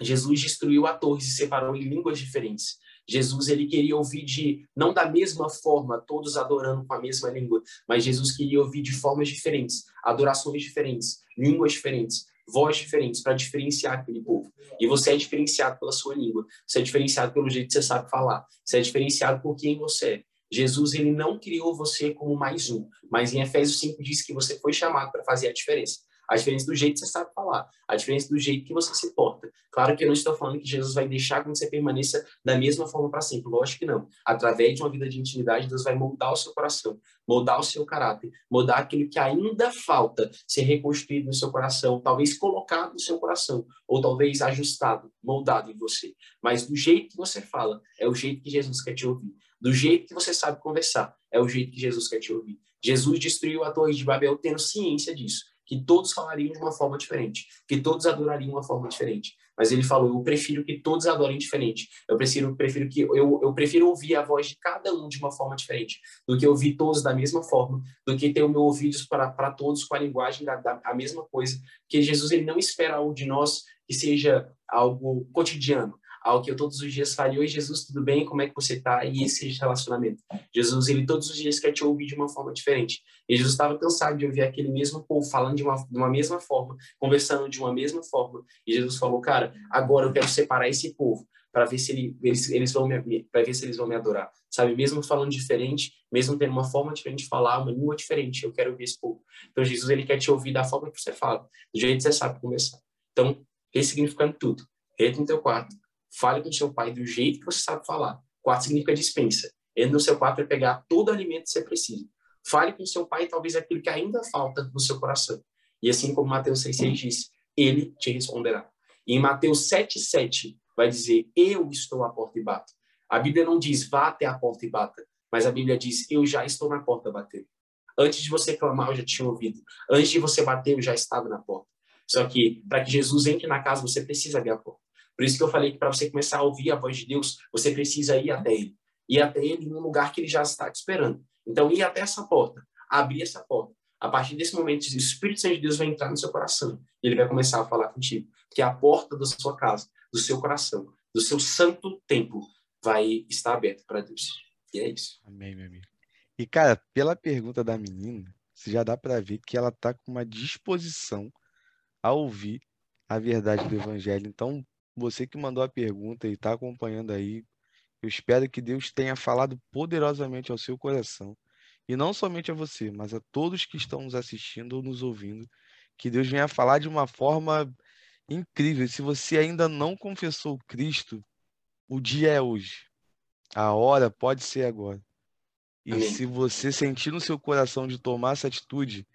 Jesus destruiu a torre e se separou em línguas diferentes. Jesus ele queria ouvir de não da mesma forma, todos adorando com a mesma língua, mas Jesus queria ouvir de formas diferentes, adorações diferentes, línguas diferentes, voz diferentes para diferenciar aquele povo. E você é diferenciado pela sua língua, você é diferenciado pelo jeito que você sabe falar, você é diferenciado por quem você é. Jesus ele não criou você como mais um, mas em Efésios 5 diz que você foi chamado para fazer a diferença. A diferença do jeito que você sabe falar, a diferença do jeito que você se porta. Claro que eu não estou falando que Jesus vai deixar que você permaneça da mesma forma para sempre. Lógico que não. Através de uma vida de intimidade, Deus vai moldar o seu coração, moldar o seu caráter, moldar aquilo que ainda falta ser reconstruído no seu coração, talvez colocado no seu coração, ou talvez ajustado, moldado em você. Mas do jeito que você fala, é o jeito que Jesus quer te ouvir do jeito que você sabe conversar. É o jeito que Jesus quer te ouvir. Jesus destruiu a Torre de Babel tendo ciência disso, que todos falariam de uma forma diferente, que todos adorariam de uma forma diferente. Mas ele falou: eu prefiro que todos adorem diferente. Eu prefiro, prefiro que eu, eu prefiro ouvir a voz de cada um de uma forma diferente, do que ouvir todos da mesma forma, do que ter o meu ouvidos para, para todos com a linguagem da, da a mesma coisa. Porque Jesus ele não espera algo de nós que seja algo cotidiano, ao que eu todos os dias falo, oi Jesus, tudo bem? Como é que você está? E esse relacionamento. Jesus, ele todos os dias quer te ouvir de uma forma diferente. E Jesus estava cansado de ouvir aquele mesmo povo falando de uma, de uma mesma forma, conversando de uma mesma forma. E Jesus falou, cara, agora eu quero separar esse povo para ver se ele, eles, eles vão me para ver se eles vão me adorar. Sabe, mesmo falando diferente, mesmo tendo uma forma diferente de falar, uma língua diferente, eu quero ouvir esse povo. Então Jesus ele quer te ouvir da forma que você fala, do jeito que você sabe conversar. Então, ressignificando tudo. Entra no teu quarto, Fale com seu pai do jeito que você sabe falar. Quarto significa dispensa. Entre no seu quarto para pegar todo o alimento que você precisa. Fale com seu pai talvez aquilo que ainda falta no seu coração. E assim como Mateus 6,6 diz, ele te responderá. E em Mateus 7,7 vai dizer, eu estou à porta e bato. A Bíblia não diz, vá até a porta e bata, mas a Bíblia diz, eu já estou na porta batendo. Antes de você clamar, eu já tinha ouvido. Antes de você bater, eu já estava na porta. Só que, para que Jesus entre na casa, você precisa abrir a porta. Por isso que eu falei que para você começar a ouvir a voz de Deus, você precisa ir até Ele. Ir até Ele em um lugar que Ele já está te esperando. Então, ir até essa porta, abrir essa porta. A partir desse momento, o Espírito Santo de Deus vai entrar no seu coração e ele vai começar a falar contigo. Que a porta da sua casa, do seu coração, do seu santo templo, vai estar aberta para Deus. E é isso. Amém, meu amigo. E, cara, pela pergunta da menina, você já dá para ver que ela está com uma disposição a ouvir a verdade do Evangelho. Então, você que mandou a pergunta e está acompanhando aí, eu espero que Deus tenha falado poderosamente ao seu coração. E não somente a você, mas a todos que estão nos assistindo ou nos ouvindo. Que Deus venha falar de uma forma incrível. Se você ainda não confessou Cristo, o dia é hoje. A hora pode ser agora. E Amém. se você sentir no seu coração de tomar essa atitude,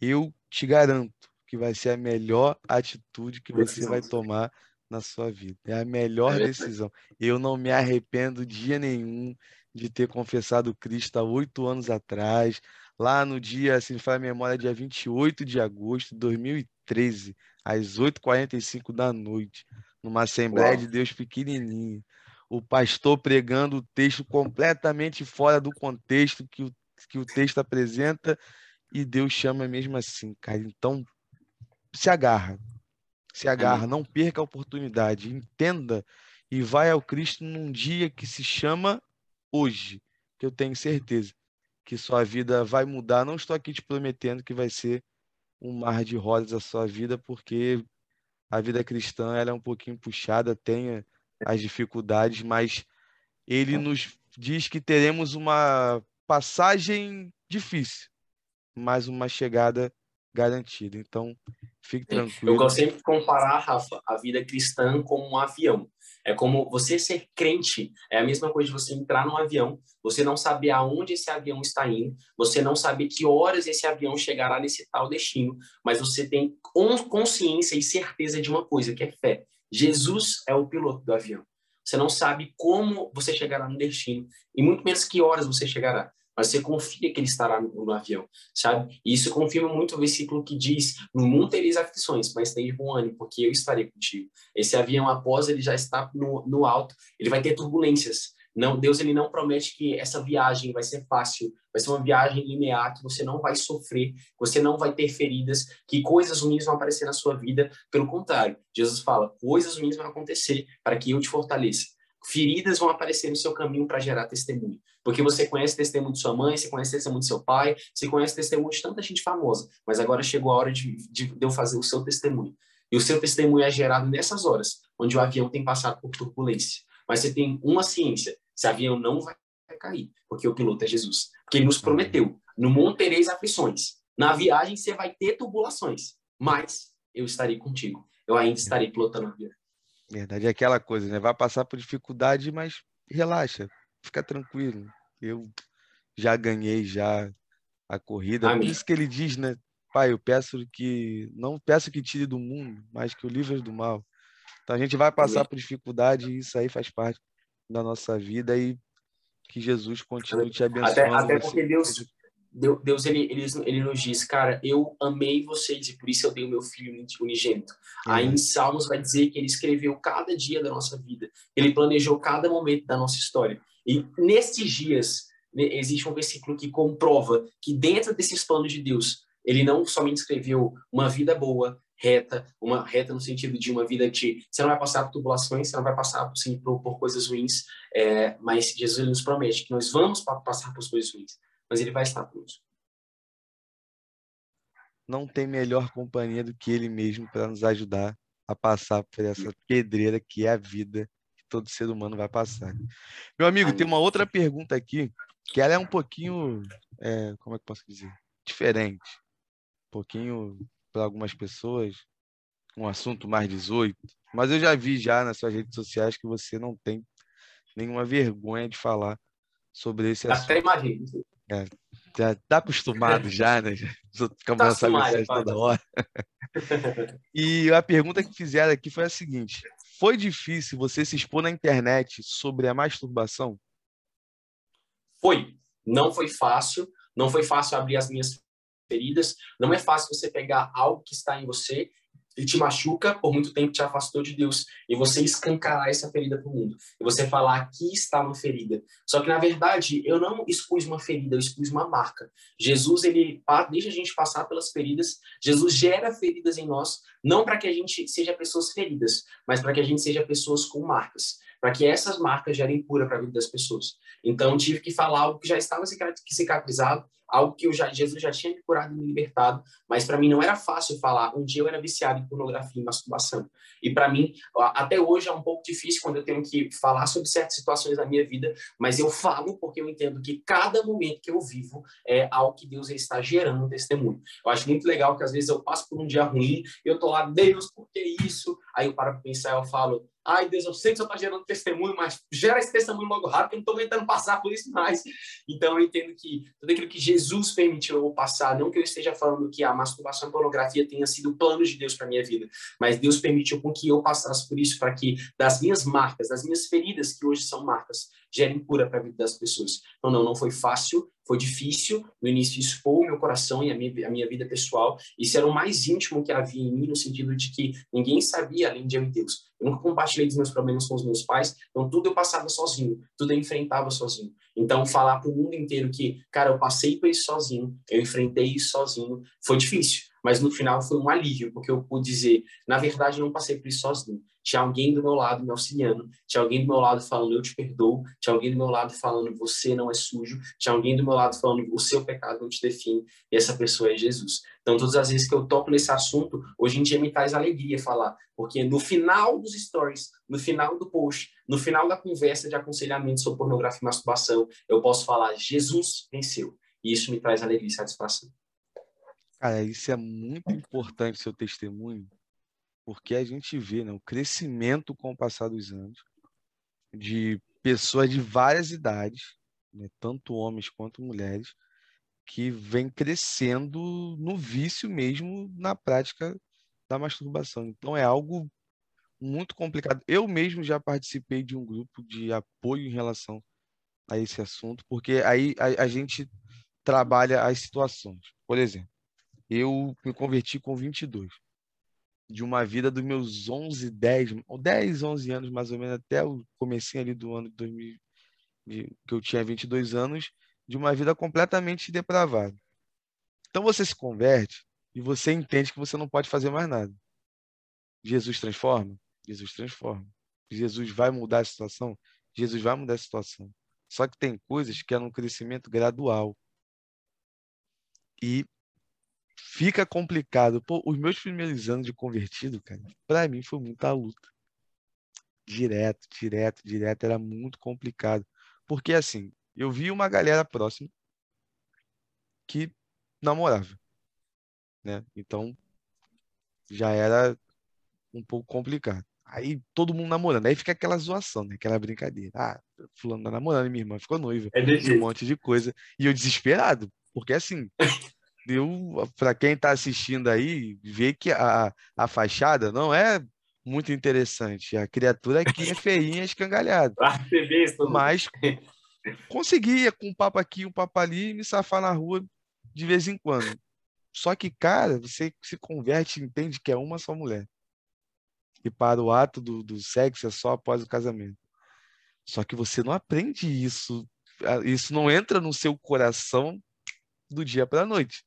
eu te garanto que vai ser a melhor atitude que você vai tomar na sua vida. É a melhor é decisão. Eu não me arrependo dia nenhum de ter confessado Cristo há oito anos atrás, lá no dia, se me fala a memória, dia 28 de agosto de 2013, às 8h45 da noite, numa Assembleia Uau. de Deus pequenininha. O pastor pregando o texto completamente fora do contexto que o, que o texto apresenta e Deus chama mesmo assim, cara. Então, se agarra, se agarra, não perca a oportunidade, entenda e vai ao Cristo num dia que se chama hoje, que eu tenho certeza que sua vida vai mudar. Não estou aqui te prometendo que vai ser um mar de rosas a sua vida, porque a vida cristã ela é um pouquinho puxada, tem as dificuldades, mas ele nos diz que teremos uma passagem difícil, mas uma chegada garantida. Então, fique tranquilo. Eu gosto sempre de comparar, Rafa, a vida cristã como um avião. É como você ser crente, é a mesma coisa de você entrar num avião, você não saber aonde esse avião está indo, você não saber que horas esse avião chegará nesse tal destino, mas você tem consciência e certeza de uma coisa, que é fé. Jesus é o piloto do avião. Você não sabe como você chegará no destino e muito menos que horas você chegará mas você confia que ele estará no, no, avião, sabe? E isso confirma muito o versículo que diz: No mundo tereis aflições, mas tem bom ânimo, porque eu estarei contigo. Esse avião, após ele já está no, no alto, ele vai ter turbulências. Não, Deus ele não promete que essa viagem vai ser fácil, vai ser uma viagem linear, que você não vai sofrer, você não vai ter feridas, que coisas ruins vão aparecer na sua vida. Pelo contrário, Jesus fala: coisas ruins vão acontecer para que eu te fortaleça feridas vão aparecer no seu caminho para gerar testemunho. Porque você conhece o testemunho de sua mãe, você conhece o testemunho de seu pai, você conhece o testemunho de tanta gente famosa. Mas agora chegou a hora de, de, de eu fazer o seu testemunho. E o seu testemunho é gerado nessas horas, onde o avião tem passado por turbulência. Mas você tem uma ciência: esse avião não vai cair, porque o piloto é Jesus. Porque ele nos prometeu: no mundo tereis aflições. Na viagem você vai ter turbulações, mas eu estarei contigo. Eu ainda estarei pilotando o avião. Verdade, é aquela coisa, né? Vai passar por dificuldade, mas relaxa, fica tranquilo. Eu já ganhei já a corrida. Amém. Por isso que ele diz, né? Pai, eu peço que não peço que tire do mundo, mas que o livre do mal. Então a gente vai passar Amém. por dificuldade e isso aí faz parte da nossa vida e que Jesus continue te abençoando. Até, até porque Deus, Deus ele, ele, ele nos diz, cara, eu amei vocês e por isso eu dei o meu filho unigênito. Aí em Salmos vai dizer que ele escreveu cada dia da nossa vida, ele planejou cada momento da nossa história. E nesses dias, né, existe um versículo que comprova que dentro desses planos de Deus, ele não somente escreveu uma vida boa, reta, uma reta no sentido de uma vida de você não vai passar por tubulações, você não vai passar sim, por, por coisas ruins, é, mas Jesus nos promete que nós vamos passar por coisas ruins mas ele vai estar conosco. Não tem melhor companhia do que ele mesmo para nos ajudar a passar por essa pedreira que é a vida todo ser humano vai passar. Meu amigo, tem uma outra pergunta aqui que ela é um pouquinho, é, como é que posso dizer, diferente, um pouquinho para algumas pessoas, um assunto mais 18, mas eu já vi já nas suas redes sociais que você não tem nenhuma vergonha de falar sobre esse assunto. Até imagino. É, já tá acostumado já, né? Ficamos nessa mensagem toda hora. e a pergunta que fizeram aqui foi a seguinte: foi difícil você se expor na internet sobre a masturbação? Foi. Não foi fácil. Não foi fácil abrir as minhas feridas. Não é fácil você pegar algo que está em você ele te machuca, por muito tempo te afastou de Deus, e você escancarar essa ferida para o mundo. E você falar, aqui está uma ferida. Só que, na verdade, eu não expus uma ferida, eu expus uma marca. Jesus, ele deixa a gente passar pelas feridas, Jesus gera feridas em nós, não para que a gente seja pessoas feridas, mas para que a gente seja pessoas com marcas para que essas marcas gerem cura para a vida das pessoas. Então, tive que falar algo que já estava cicatrizado, algo que eu já, Jesus já tinha me curado e me libertado, mas para mim não era fácil falar. Um dia eu era viciado em pornografia e masturbação. E para mim, até hoje é um pouco difícil quando eu tenho que falar sobre certas situações da minha vida, mas eu falo porque eu entendo que cada momento que eu vivo é algo que Deus está gerando um testemunho. Eu acho muito legal que às vezes eu passo por um dia ruim, eu tô lá, Deus, por que isso? Aí eu paro para pensar, eu falo, Ai, Deus, eu sei que você está gerando testemunho, mas gera esse testemunho logo rápido, eu não estou aguentando passar por isso mais. Então, eu entendo que tudo aquilo que Jesus permitiu eu passar, não que eu esteja falando que a masturbação e pornografia tenha sido o plano de Deus para minha vida, mas Deus permitiu com que eu passasse por isso, para que das minhas marcas, das minhas feridas, que hoje são marcas, gerem cura para a vida das pessoas. Então, não, não foi fácil, foi difícil no início expor o meu coração e a minha, a minha vida pessoal. Isso era o mais íntimo que havia em mim, no sentido de que ninguém sabia além de eu e Deus. Eu nunca compartilhei dos meus problemas com os meus pais, então tudo eu passava sozinho, tudo eu enfrentava sozinho. Então, falar para o mundo inteiro que, cara, eu passei por isso sozinho, eu enfrentei isso sozinho, foi difícil mas no final foi um alívio, porque eu pude dizer, na verdade, eu não passei por isso sozinho. Tinha alguém do meu lado me auxiliando, tinha alguém do meu lado falando, eu te perdoo, tinha alguém do meu lado falando, você não é sujo, tinha alguém do meu lado falando, o seu pecado não te define, e essa pessoa é Jesus. Então, todas as vezes que eu toco nesse assunto, hoje em dia me traz alegria falar, porque no final dos stories, no final do post, no final da conversa de aconselhamento sobre pornografia e masturbação, eu posso falar, Jesus venceu. E isso me traz alegria e satisfação. Cara, isso é muito importante, seu testemunho, porque a gente vê né, o crescimento com o passar dos anos de pessoas de várias idades, né, tanto homens quanto mulheres, que vem crescendo no vício mesmo na prática da masturbação. Então é algo muito complicado. Eu mesmo já participei de um grupo de apoio em relação a esse assunto, porque aí a, a gente trabalha as situações. Por exemplo, eu me converti com 22. De uma vida dos meus 11, 10, 10, 11 anos mais ou menos, até o comecinho ali do ano de 2000, que eu tinha 22 anos, de uma vida completamente depravada. Então você se converte e você entende que você não pode fazer mais nada. Jesus transforma? Jesus transforma. Jesus vai mudar a situação? Jesus vai mudar a situação. Só que tem coisas que é um crescimento gradual. E fica complicado. Pô, os meus primeiros anos de convertido, cara, para mim foi muita luta. Direto, direto, direto, era muito complicado. Porque assim, eu vi uma galera próxima que namorava, né? Então já era um pouco complicado. Aí todo mundo namorando, aí fica aquela zoação, né? Aquela brincadeira. Ah, fulano tá namorando, minha irmã ficou noiva, é um monte de coisa. E eu desesperado, porque assim, eu, para quem está assistindo aí, vê que a, a fachada não é muito interessante. A criatura aqui é feinha, escangalhada. Mas conseguia com um papo aqui, um papo ali, me safar na rua de vez em quando. Só que, cara, você se converte e entende que é uma só mulher. E para o ato do, do sexo é só após o casamento. Só que você não aprende isso. Isso não entra no seu coração do dia para a noite.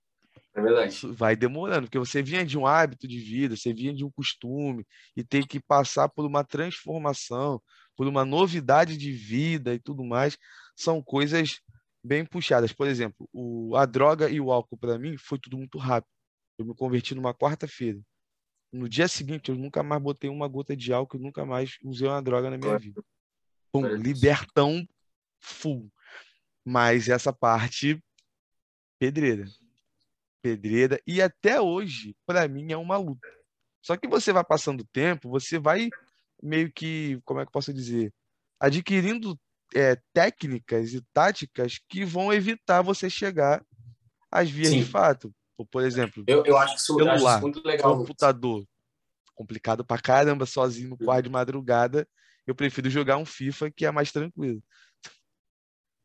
É verdade. Vai demorando, porque você vinha de um hábito de vida, você vinha de um costume e tem que passar por uma transformação, por uma novidade de vida e tudo mais. São coisas bem puxadas. Por exemplo, o, a droga e o álcool para mim foi tudo muito rápido. Eu me converti numa quarta-feira. No dia seguinte, eu nunca mais botei uma gota de álcool, nunca mais usei uma droga na minha vida. Pum, libertão full. Mas essa parte pedreira pedreira, e até hoje, para mim, é uma luta. Só que você vai passando o tempo, você vai meio que, como é que eu posso dizer, adquirindo é, técnicas e táticas que vão evitar você chegar às vias Sim. de fato. Por exemplo, eu, eu acho que isso, celular, acho isso muito legal. Computador, complicado pra caramba, sozinho no quarto de madrugada. Eu prefiro jogar um FIFA que é mais tranquilo.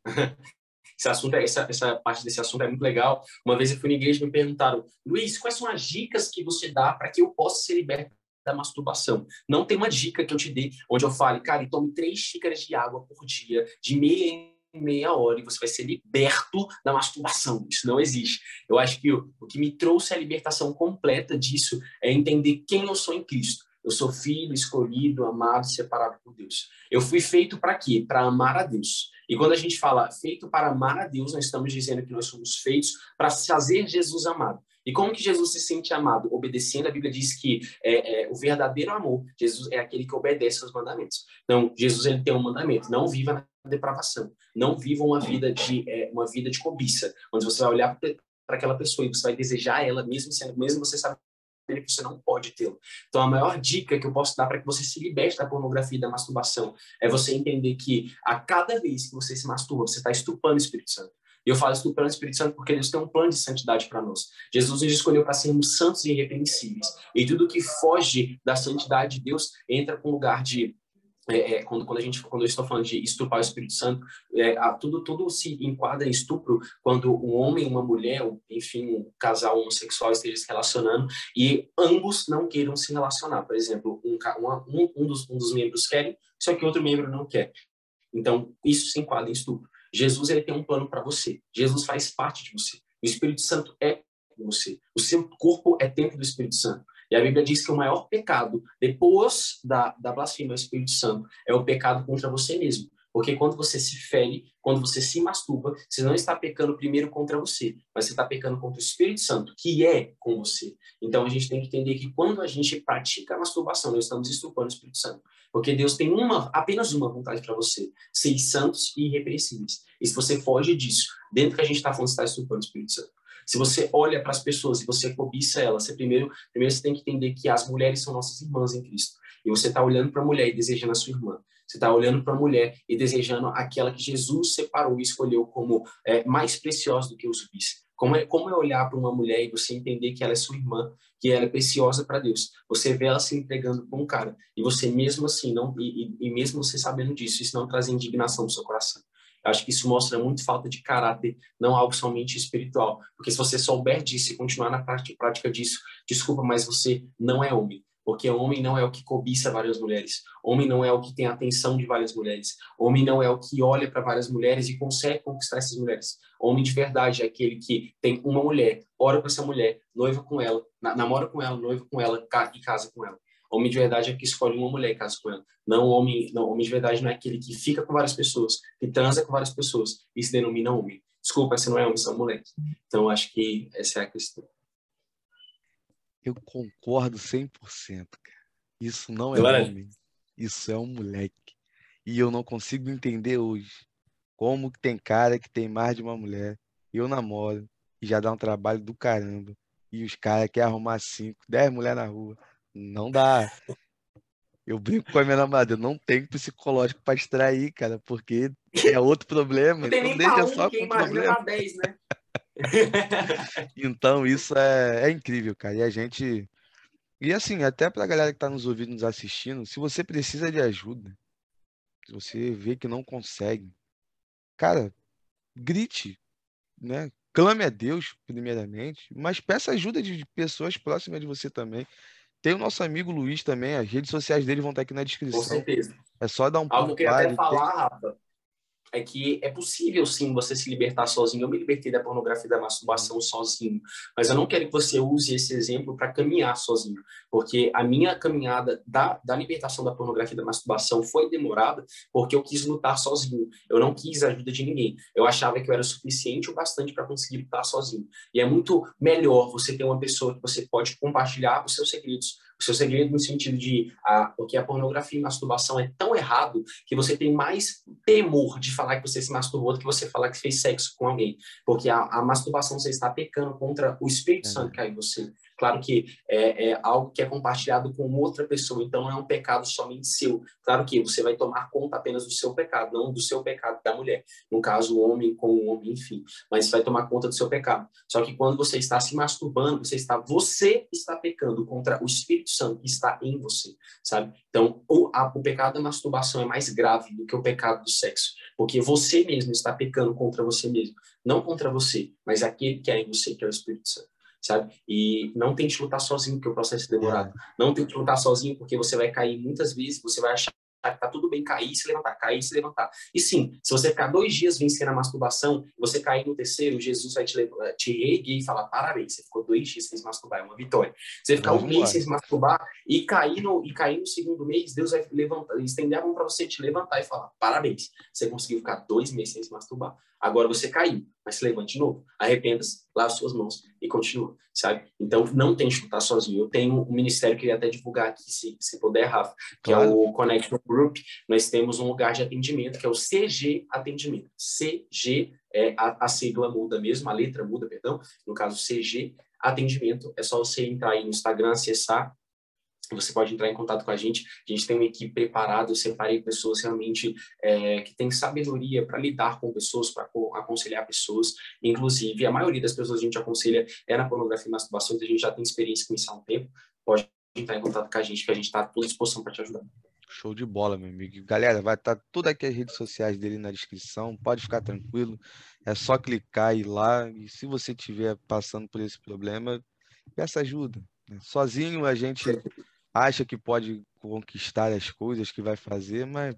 Esse assunto, é, essa, essa parte desse assunto é muito legal. Uma vez eu fui na igreja e me perguntaram, Luiz, quais são as dicas que você dá para que eu possa ser liberto da masturbação? Não tem uma dica que eu te dê onde eu fale, cara, tome três xícaras de água por dia, de meia em meia hora, e você vai ser liberto da masturbação. Isso não existe. Eu acho que o, o que me trouxe a libertação completa disso é entender quem eu sou em Cristo. Eu sou filho, escolhido, amado, separado por Deus. Eu fui feito para quê? Para amar a Deus. E quando a gente fala feito para amar a Deus, nós estamos dizendo que nós somos feitos para fazer Jesus amado. E como que Jesus se sente amado? Obedecendo, a Bíblia diz que é, é, o verdadeiro amor, Jesus é aquele que obedece aos mandamentos. Então, Jesus ele tem um mandamento: não viva na depravação, não viva uma vida de é, uma vida de cobiça, onde você vai olhar para aquela pessoa e você vai desejar ela, mesmo sendo, mesmo você sabe que você não pode tê-lo. Então, a maior dica que eu posso dar para que você se liberte da pornografia e da masturbação é você entender que a cada vez que você se masturba, você está estupando o Espírito Santo. E eu falo estupendo o Espírito Santo porque Deus tem um plano de santidade para nós. Jesus nos escolheu para sermos santos e irrepreensíveis. E tudo que foge da santidade de Deus entra com lugar de é, é, quando, quando a gente quando eu estou falando de estuprar o Espírito Santo, é, a, tudo tudo se enquadra em estupro quando um homem uma mulher, enfim, um casal homossexual esteja se relacionando e ambos não queiram se relacionar. Por exemplo, um, um, um, dos, um dos membros querem, só que outro membro não quer. Então, isso se enquadra em estupro. Jesus ele tem um plano para você. Jesus faz parte de você. O Espírito Santo é você. O seu corpo é templo do Espírito Santo. E a Bíblia diz que o maior pecado, depois da, da blasfêmia ao Espírito Santo, é o pecado contra você mesmo. Porque quando você se fere, quando você se masturba, você não está pecando primeiro contra você, mas você está pecando contra o Espírito Santo, que é com você. Então a gente tem que entender que quando a gente pratica a masturbação, nós estamos estupando o Espírito Santo. Porque Deus tem uma, apenas uma vontade para você: ser santos e irrepreensíveis. E se você foge disso, dentro que a gente está falando, você está estupando o Espírito Santo. Se você olha para as pessoas e você cobiça elas, você primeiro, primeiro você tem que entender que as mulheres são nossas irmãs em Cristo. E você está olhando para a mulher e desejando a sua irmã. Você está olhando para a mulher e desejando aquela que Jesus separou e escolheu como é, mais preciosa do que os bis. Como é, como é olhar para uma mulher e você entender que ela é sua irmã, que ela é preciosa para Deus. Você vê ela se entregando para um cara e você mesmo assim não e, e, e mesmo você sabendo disso, isso não traz indignação no seu coração. Acho que isso mostra muito falta de caráter, não algo somente espiritual. Porque se você souber disso e continuar na prática disso, desculpa, mas você não é homem. Porque homem não é o que cobiça várias mulheres. Homem não é o que tem a atenção de várias mulheres. Homem não é o que olha para várias mulheres e consegue conquistar essas mulheres. Homem de verdade é aquele que tem uma mulher, ora para essa mulher, noiva com ela, namora com ela, noiva com ela e casa com ela. Homem de verdade é que escolhe uma mulher e casa com ela. Não homem, não, homem de verdade não é aquele que fica com várias pessoas, que transa com várias pessoas e se denomina homem. Desculpa, você não é homem, você é um moleque. Então, acho que essa é a questão. Eu concordo 100%, cara. Isso não é Glória. homem. Isso é um moleque. E eu não consigo entender hoje como que tem cara que tem mais de uma mulher. Eu namoro e já dá um trabalho do caramba. E os caras querem arrumar cinco, dez mulheres na rua. Não dá. Eu brinco com a minha namorada, eu não tenho psicológico para distrair, cara, porque é outro problema. Não tem então nem deixa um, só com problema. 10, né? então, isso é, é incrível, cara. E a gente. E assim, até para a galera que está nos ouvindo, nos assistindo, se você precisa de ajuda, se você vê que não consegue, cara, grite, né? Clame a Deus, primeiramente, mas peça ajuda de pessoas próximas de você também. Tem o nosso amigo Luiz também, as redes sociais dele vão estar aqui na descrição. Com certeza. É só dar um Algo que eu queria até falar. Rafa, é que é possível sim você se libertar sozinho. Eu me libertei da pornografia e da masturbação sozinho, mas eu não quero que você use esse exemplo para caminhar sozinho, porque a minha caminhada da, da libertação da pornografia e da masturbação foi demorada porque eu quis lutar sozinho. Eu não quis a ajuda de ninguém. Eu achava que eu era suficiente o bastante para conseguir lutar sozinho. E é muito melhor você ter uma pessoa que você pode compartilhar os seus segredos, o seu segredo no sentido de a, porque a pornografia e masturbação é tão errado que você tem mais temor de falar que você se masturbou do que você falar que fez sexo com alguém. Porque a, a masturbação você está pecando contra o Espírito Santo que é em você. Claro que é, é, algo que é compartilhado com outra pessoa, então não é um pecado somente seu. Claro que você vai tomar conta apenas do seu pecado, não do seu pecado da mulher. No caso, o homem com o homem, enfim. Mas você vai tomar conta do seu pecado. Só que quando você está se masturbando, você está, você está pecando contra o Espírito Santo que está em você, sabe? Então, o, a, o pecado da masturbação é mais grave do que o pecado do sexo, porque você mesmo está pecando contra você mesmo, não contra você, mas aquele que é em você, que é o Espírito Santo sabe? E não tente lutar sozinho, porque o processo é demorado. É. Não tente lutar sozinho, porque você vai cair muitas vezes, você vai achar tá tudo bem cair e se levantar, cair e se levantar. E sim, se você ficar dois dias vencendo a masturbação, você cair no terceiro, Jesus vai te, te erguer e falar, parabéns, você ficou dois dias sem se masturbar, é uma vitória. Você ficar um mês sem se masturbar e cair, no, e cair no segundo mês, Deus vai levantar, estender a mão para você te levantar e falar, parabéns, você conseguiu ficar dois meses sem se masturbar. Agora você caiu, mas se levante de novo. Arrependa-se, lave suas mãos e continua, sabe? Então, não tente lutar sozinho. Eu tenho um ministério que eu queria até divulgar aqui, se, se puder, Rafa, que é claro. é o Connection Group. Nós temos um lugar de atendimento, que é o CG Atendimento. CG, é, a, a sigla muda mesmo, a letra muda, perdão. No caso, CG atendimento. É só você entrar aí no Instagram, acessar você pode entrar em contato com a gente. A gente tem uma equipe preparada, eu separei pessoas realmente é, que têm sabedoria para lidar com pessoas, para aconselhar pessoas. Inclusive, a maioria das pessoas que a gente aconselha é na pornografia e masturbação, então a gente já tem experiência com isso há um tempo. Pode entrar em contato com a gente, que a gente está à toda disposição para te ajudar. Show de bola, meu amigo. Galera, vai estar tá tudo aqui as redes sociais dele na descrição. Pode ficar tranquilo. É só clicar e ir lá. E se você estiver passando por esse problema, peça ajuda. Né? Sozinho a gente acha que pode conquistar as coisas que vai fazer, mas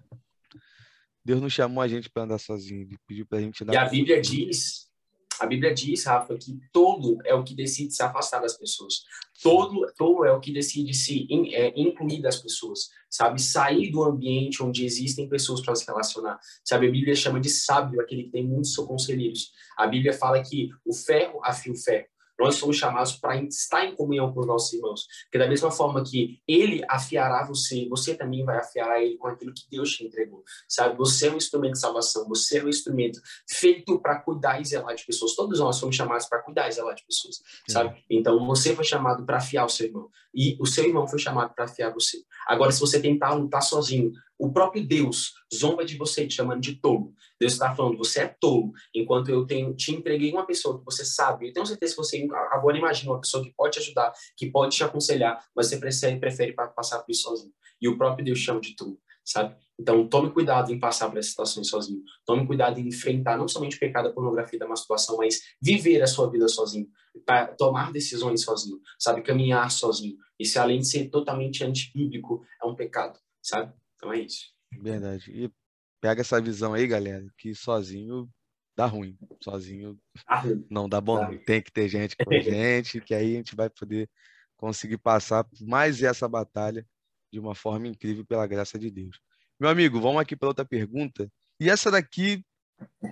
Deus não chamou a gente para andar sozinho, ele pediu para a gente dar. E a Bíblia diz, a Bíblia diz, Rafa, que todo é o que decide se afastar das pessoas. Todo, todo é o que decide se in, é, incluir das pessoas, sabe? Sair do ambiente onde existem pessoas para se relacionar. Sabe? A Bíblia chama de sábio aquele que tem muitos conselheiros. A Bíblia fala que o ferro afia o ferro. Nós somos chamados para estar em comunhão com os nossos irmãos. Porque da mesma forma que ele afiará você, você também vai afiar ele com aquilo que Deus te entregou. Sabe? Você é um instrumento de salvação, você é um instrumento feito para cuidar e zelar de pessoas. Todos nós somos chamados para cuidar e zelar de pessoas, sabe? Então você foi chamado para afiar o seu irmão e o seu irmão foi chamado para afiar você. Agora se você tentar lutar sozinho, o próprio Deus zomba de você, te chamando de tolo. Deus está falando, você é tolo, enquanto eu tenho, te entreguei uma pessoa que você sabe, eu tenho certeza que você agora imagina uma pessoa que pode te ajudar, que pode te aconselhar, mas você prefere, prefere passar por isso sozinho. E o próprio Deus chama de tolo, sabe? Então, tome cuidado em passar por essas situações sozinho. Tome cuidado em enfrentar não somente o pecado da pornografia da masturbação, mas viver a sua vida sozinho, para tomar decisões sozinho, sabe? Caminhar sozinho. Isso, além de ser totalmente antibíblico, é um pecado, sabe? Então é isso. Verdade. E pega essa visão aí, galera, que sozinho dá ruim. Sozinho ah, não dá bom. Dá. Tem que ter gente com a gente, que aí a gente vai poder conseguir passar mais essa batalha de uma forma incrível pela graça de Deus. Meu amigo, vamos aqui para outra pergunta. E essa daqui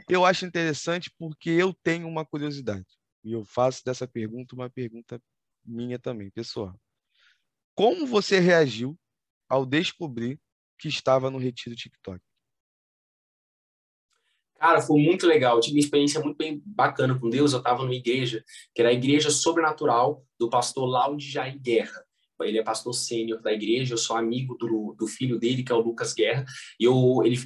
eu acho interessante porque eu tenho uma curiosidade. E eu faço dessa pergunta uma pergunta minha também, pessoal. Como você reagiu ao descobrir que estava no retiro TikTok? Cara, foi muito legal. Eu tive uma experiência muito bem bacana com Deus. Eu estava numa igreja, que era a Igreja Sobrenatural do pastor Laude Jair Guerra. Ele é pastor sênior da igreja, eu sou amigo do, do filho dele, que é o Lucas Guerra, e eu, ele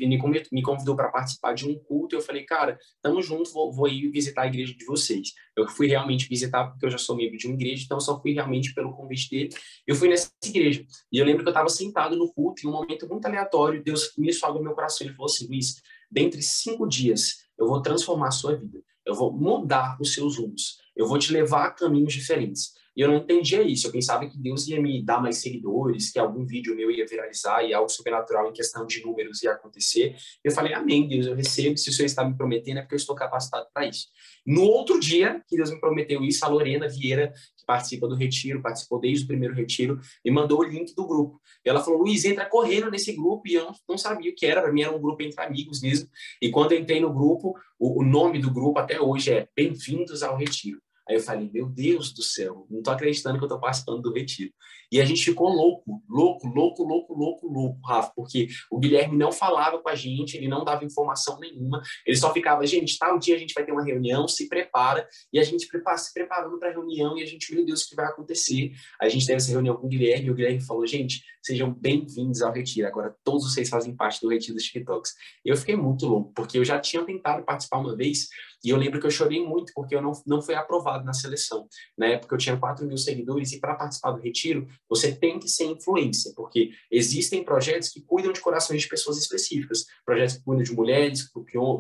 me convidou para participar de um culto, e eu falei, cara, tamo junto, vou, vou ir visitar a igreja de vocês. Eu fui realmente visitar, porque eu já sou membro de uma igreja, então só fui realmente pelo convite dele. Eu fui nessa igreja, e eu lembro que eu estava sentado no culto, em um momento muito aleatório, Deus me sobe no meu coração, ele falou assim, Luiz, dentre cinco dias, eu vou transformar a sua vida, eu vou mudar os seus rumos, eu vou te levar a caminhos diferentes. E eu não entendia isso. Eu pensava que Deus ia me dar mais seguidores, que algum vídeo meu ia viralizar e algo sobrenatural em questão de números ia acontecer. Eu falei, amém, Deus, eu recebo. Se o Senhor está me prometendo, é porque eu estou capacitado para isso. No outro dia que Deus me prometeu isso, a Lorena Vieira, que participa do retiro, participou desde o primeiro retiro, me mandou o link do grupo. E ela falou, Luiz, entra correndo nesse grupo. E eu não, sabia o que era. Para mim era um grupo entre amigos mesmo. E quando eu entrei no grupo, o nome do grupo até hoje é Bem-vindos ao Retiro. Aí eu falei, meu Deus do céu, não tô acreditando que eu tô participando do retiro. E a gente ficou louco, louco, louco, louco, louco, louco, Rafa, porque o Guilherme não falava com a gente, ele não dava informação nenhuma, ele só ficava, gente, tal dia a gente vai ter uma reunião, se prepara, e a gente se preparando para a reunião, e a gente, meu Deus, o que vai acontecer? A gente teve essa reunião com o Guilherme, e o Guilherme falou, gente, sejam bem-vindos ao retiro, agora todos vocês fazem parte do retiro dos TikToks. Eu fiquei muito louco, porque eu já tinha tentado participar uma vez, e eu lembro que eu chorei muito, porque eu não, não fui aprovado na seleção. Na época eu tinha 4 mil seguidores, e para participar do retiro, você tem que ser influência, porque existem projetos que cuidam de corações de pessoas específicas, projetos que cuidam de mulheres,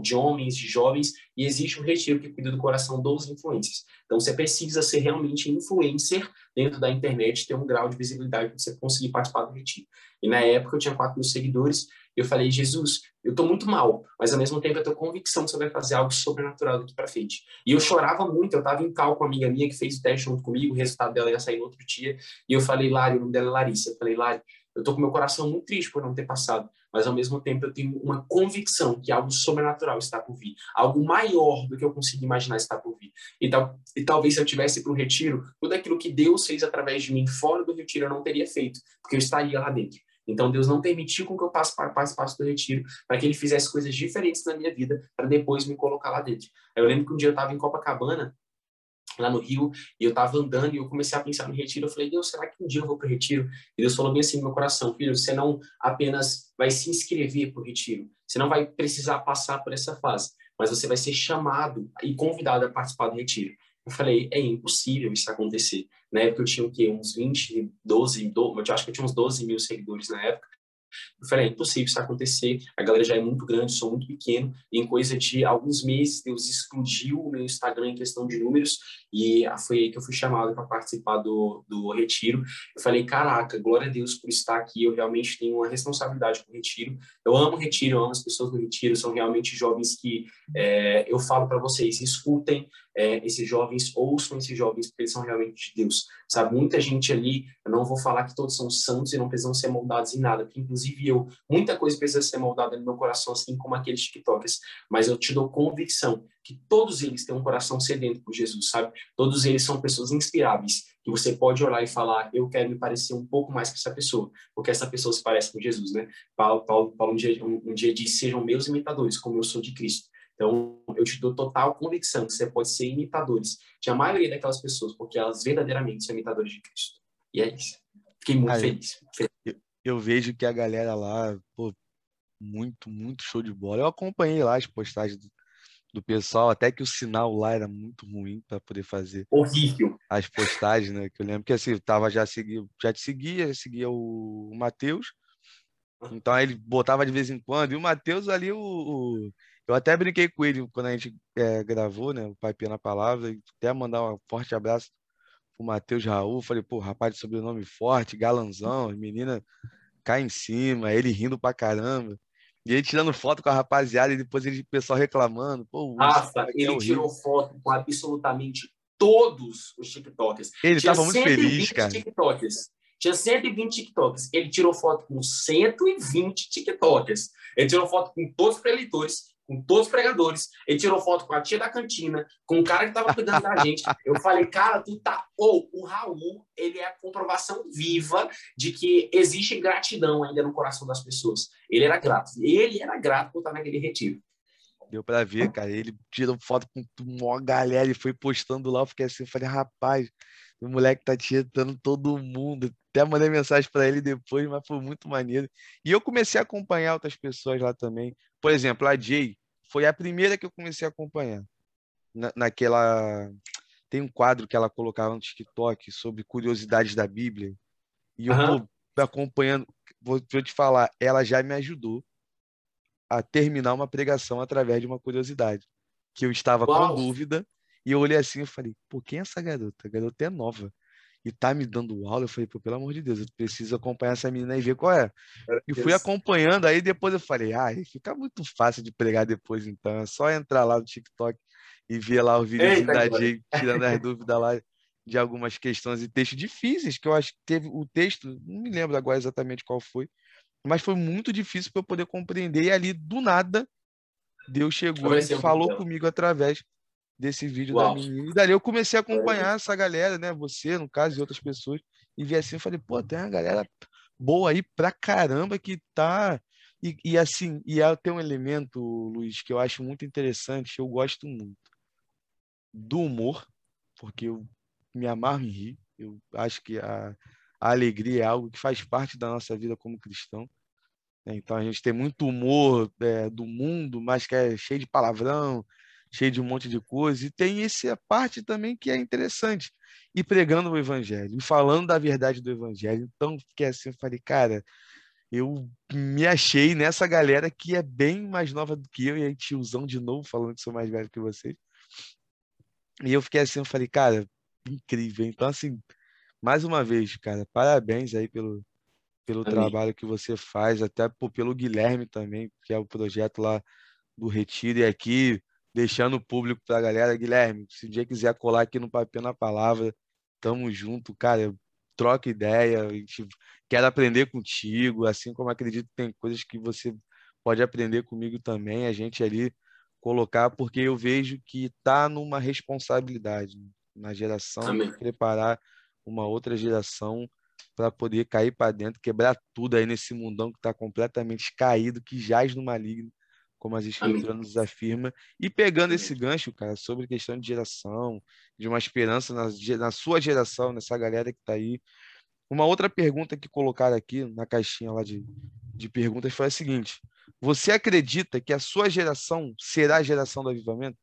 de homens, de jovens, e existe um retiro que cuida do coração dos influencers. Então você precisa ser realmente influencer dentro da internet, ter um grau de visibilidade para você conseguir participar do retiro. E na época eu tinha 4 mil seguidores, eu falei, Jesus, eu estou muito mal, mas ao mesmo tempo eu tenho convicção que você vai fazer algo sobrenatural daqui para frente. E eu chorava muito, eu estava em cal com uma amiga minha que fez o teste junto comigo, o resultado dela ia sair no outro dia, e eu falei, Lari, o nome dela é Larissa, eu falei, Lari, eu estou com meu coração muito triste por não ter passado, mas ao mesmo tempo eu tenho uma convicção que algo sobrenatural está por vir, algo maior do que eu consigo imaginar está por vir. E, tal, e talvez se eu tivesse para o retiro, tudo aquilo que Deus fez através de mim fora do retiro eu não teria feito, porque eu estaria lá dentro. Então Deus não permitiu com que eu passe para passo do retiro, para que ele fizesse coisas diferentes na minha vida, para depois me colocar lá dentro. Eu lembro que um dia eu estava em Copacabana lá no Rio, e eu estava andando e eu comecei a pensar no retiro. Eu falei, Deus, será que um dia eu vou para o retiro? E Deus falou bem assim no meu coração, filho, você não apenas vai se inscrever para o retiro, você não vai precisar passar por essa fase, mas você vai ser chamado e convidado a participar do retiro. Eu falei, é impossível isso acontecer. Na época eu tinha o quê? Uns 20, 12, 12 eu acho que eu tinha uns 12 mil seguidores na época. Eu falei, é impossível isso acontecer, a galera já é muito grande, sou muito pequeno, e em coisa de alguns meses Deus explodiu o meu Instagram em questão de números, e foi aí que eu fui chamado para participar do, do retiro. Eu falei, caraca, glória a Deus por estar aqui, eu realmente tenho uma responsabilidade com o retiro. Eu amo o retiro, eu amo as pessoas do retiro, são realmente jovens que é, eu falo para vocês, escutem é, esses jovens, ouçam esses jovens, porque eles são realmente de Deus. Sabe, muita gente ali, eu não vou falar que todos são santos e não precisam ser moldados em nada, porque inclusive eu, muita coisa precisa ser moldada no meu coração, assim como aqueles TikTokers, mas eu te dou convicção que todos eles têm um coração sedento por Jesus, sabe? Todos eles são pessoas inspiráveis, que você pode olhar e falar, eu quero me parecer um pouco mais com essa pessoa, porque essa pessoa se parece com Jesus, né? Paulo, Paulo, Paulo um, dia, um, um dia disse, sejam meus imitadores, como eu sou de Cristo. Então, eu te dou total convicção que você pode ser imitadores de a maioria daquelas pessoas, porque elas verdadeiramente são imitadores de Cristo. E é isso. Fiquei muito feliz. Eu, eu, vejo que a galera lá, pô, muito, muito show de bola. Eu acompanhei lá as postagens do, do pessoal, até que o sinal lá era muito ruim para poder fazer. Horrível. As postagens, né? Que eu lembro que assim, tava já segui, já te seguia, seguia o, o Matheus. Então ele botava de vez em quando. E o Matheus ali, o, o eu até brinquei com ele quando a gente é, gravou, né? O Pai na Palavra, e até mandar um forte abraço pro Matheus Raul. Falei, pô, rapaz de sobrenome forte, galanzão, menina cai em cima, ele rindo pra caramba. E ele tirando foto com a rapaziada e depois ele, o pessoal reclamando. Pô, Rafa, é ele é tirou foto com absolutamente todos os TikTokers. Ele Tinha tava muito feliz, cara. TikTokers. Tinha 120 TikTokers. Ele tirou foto com 120 TikTokers. Ele tirou foto com todos os preleitores com todos os pregadores. Ele tirou foto com a tia da cantina, com o cara que estava cuidando da gente. Eu falei, cara, tu tá. Ou oh, o Raul, ele é a comprovação viva de que existe gratidão ainda no coração das pessoas. Ele era grato. Ele era grato por estar naquele retiro. Deu para ver, cara. Ele tirou foto com uma galera e foi postando lá. Eu fiquei assim, eu falei, rapaz, o moleque tá tirando todo mundo. Até mandei mensagem para ele depois, mas foi muito maneiro. E eu comecei a acompanhar outras pessoas lá também. Por exemplo, a Jay foi a primeira que eu comecei a acompanhar. Na, naquela. Tem um quadro que ela colocava no TikTok sobre curiosidades da Bíblia. E eu uhum. acompanhando. Vou, vou te falar, ela já me ajudou a terminar uma pregação através de uma curiosidade. Que eu estava Uau. com dúvida. E eu olhei assim e falei, pô, quem é essa garota? A garota é nova e tá me dando aula, eu falei, pô, pelo amor de Deus, eu preciso acompanhar essa menina e ver qual é. E fui acompanhando, aí depois eu falei, ah, fica muito fácil de pregar depois, então, é só entrar lá no TikTok e ver lá o vídeo da Jay, tirando as dúvidas lá de algumas questões e textos difíceis, que eu acho que teve o texto, não me lembro agora exatamente qual foi, mas foi muito difícil para eu poder compreender, e ali, do nada, Deus chegou e falou comigo através desse vídeo Uau. da menina. E dali eu comecei a acompanhar essa galera, né? Você, no caso, e outras pessoas. E vi assim, eu falei, pô, tem uma galera boa aí pra caramba que tá. E, e assim, e tem um elemento, Luiz, que eu acho muito interessante, eu gosto muito. Do humor, porque eu me amarro em rir. Eu acho que a, a alegria é algo que faz parte da nossa vida como cristão. Então a gente tem muito humor é, do mundo, mas que é cheio de palavrão, cheio de um monte de coisa, e tem essa parte também que é interessante, e pregando o evangelho, e falando da verdade do evangelho. Então, fiquei assim, eu falei, cara, eu me achei nessa galera que é bem mais nova do que eu, e aí tiozão de novo, falando que sou mais velho que vocês. E eu fiquei assim, eu falei, cara, incrível. Então, assim, mais uma vez, cara, parabéns aí pelo, pelo Amém. trabalho que você faz, até pelo Guilherme também, que é o projeto lá do Retiro, e aqui deixando o público para a galera. Guilherme, se o dia quiser colar aqui no Papel na Palavra, tamo junto, cara. Troca ideia, a gente quer aprender contigo, assim como acredito que tem coisas que você pode aprender comigo também, a gente ali colocar, porque eu vejo que está numa responsabilidade na geração Amém. de preparar uma outra geração para poder cair para dentro, quebrar tudo aí nesse mundão que está completamente caído, que jaz no maligno como as escrituras nos afirma. E pegando esse gancho, cara, sobre questão de geração, de uma esperança na, na sua geração, nessa galera que está aí. Uma outra pergunta que colocaram aqui na caixinha lá de, de perguntas foi a seguinte: Você acredita que a sua geração será a geração do avivamento?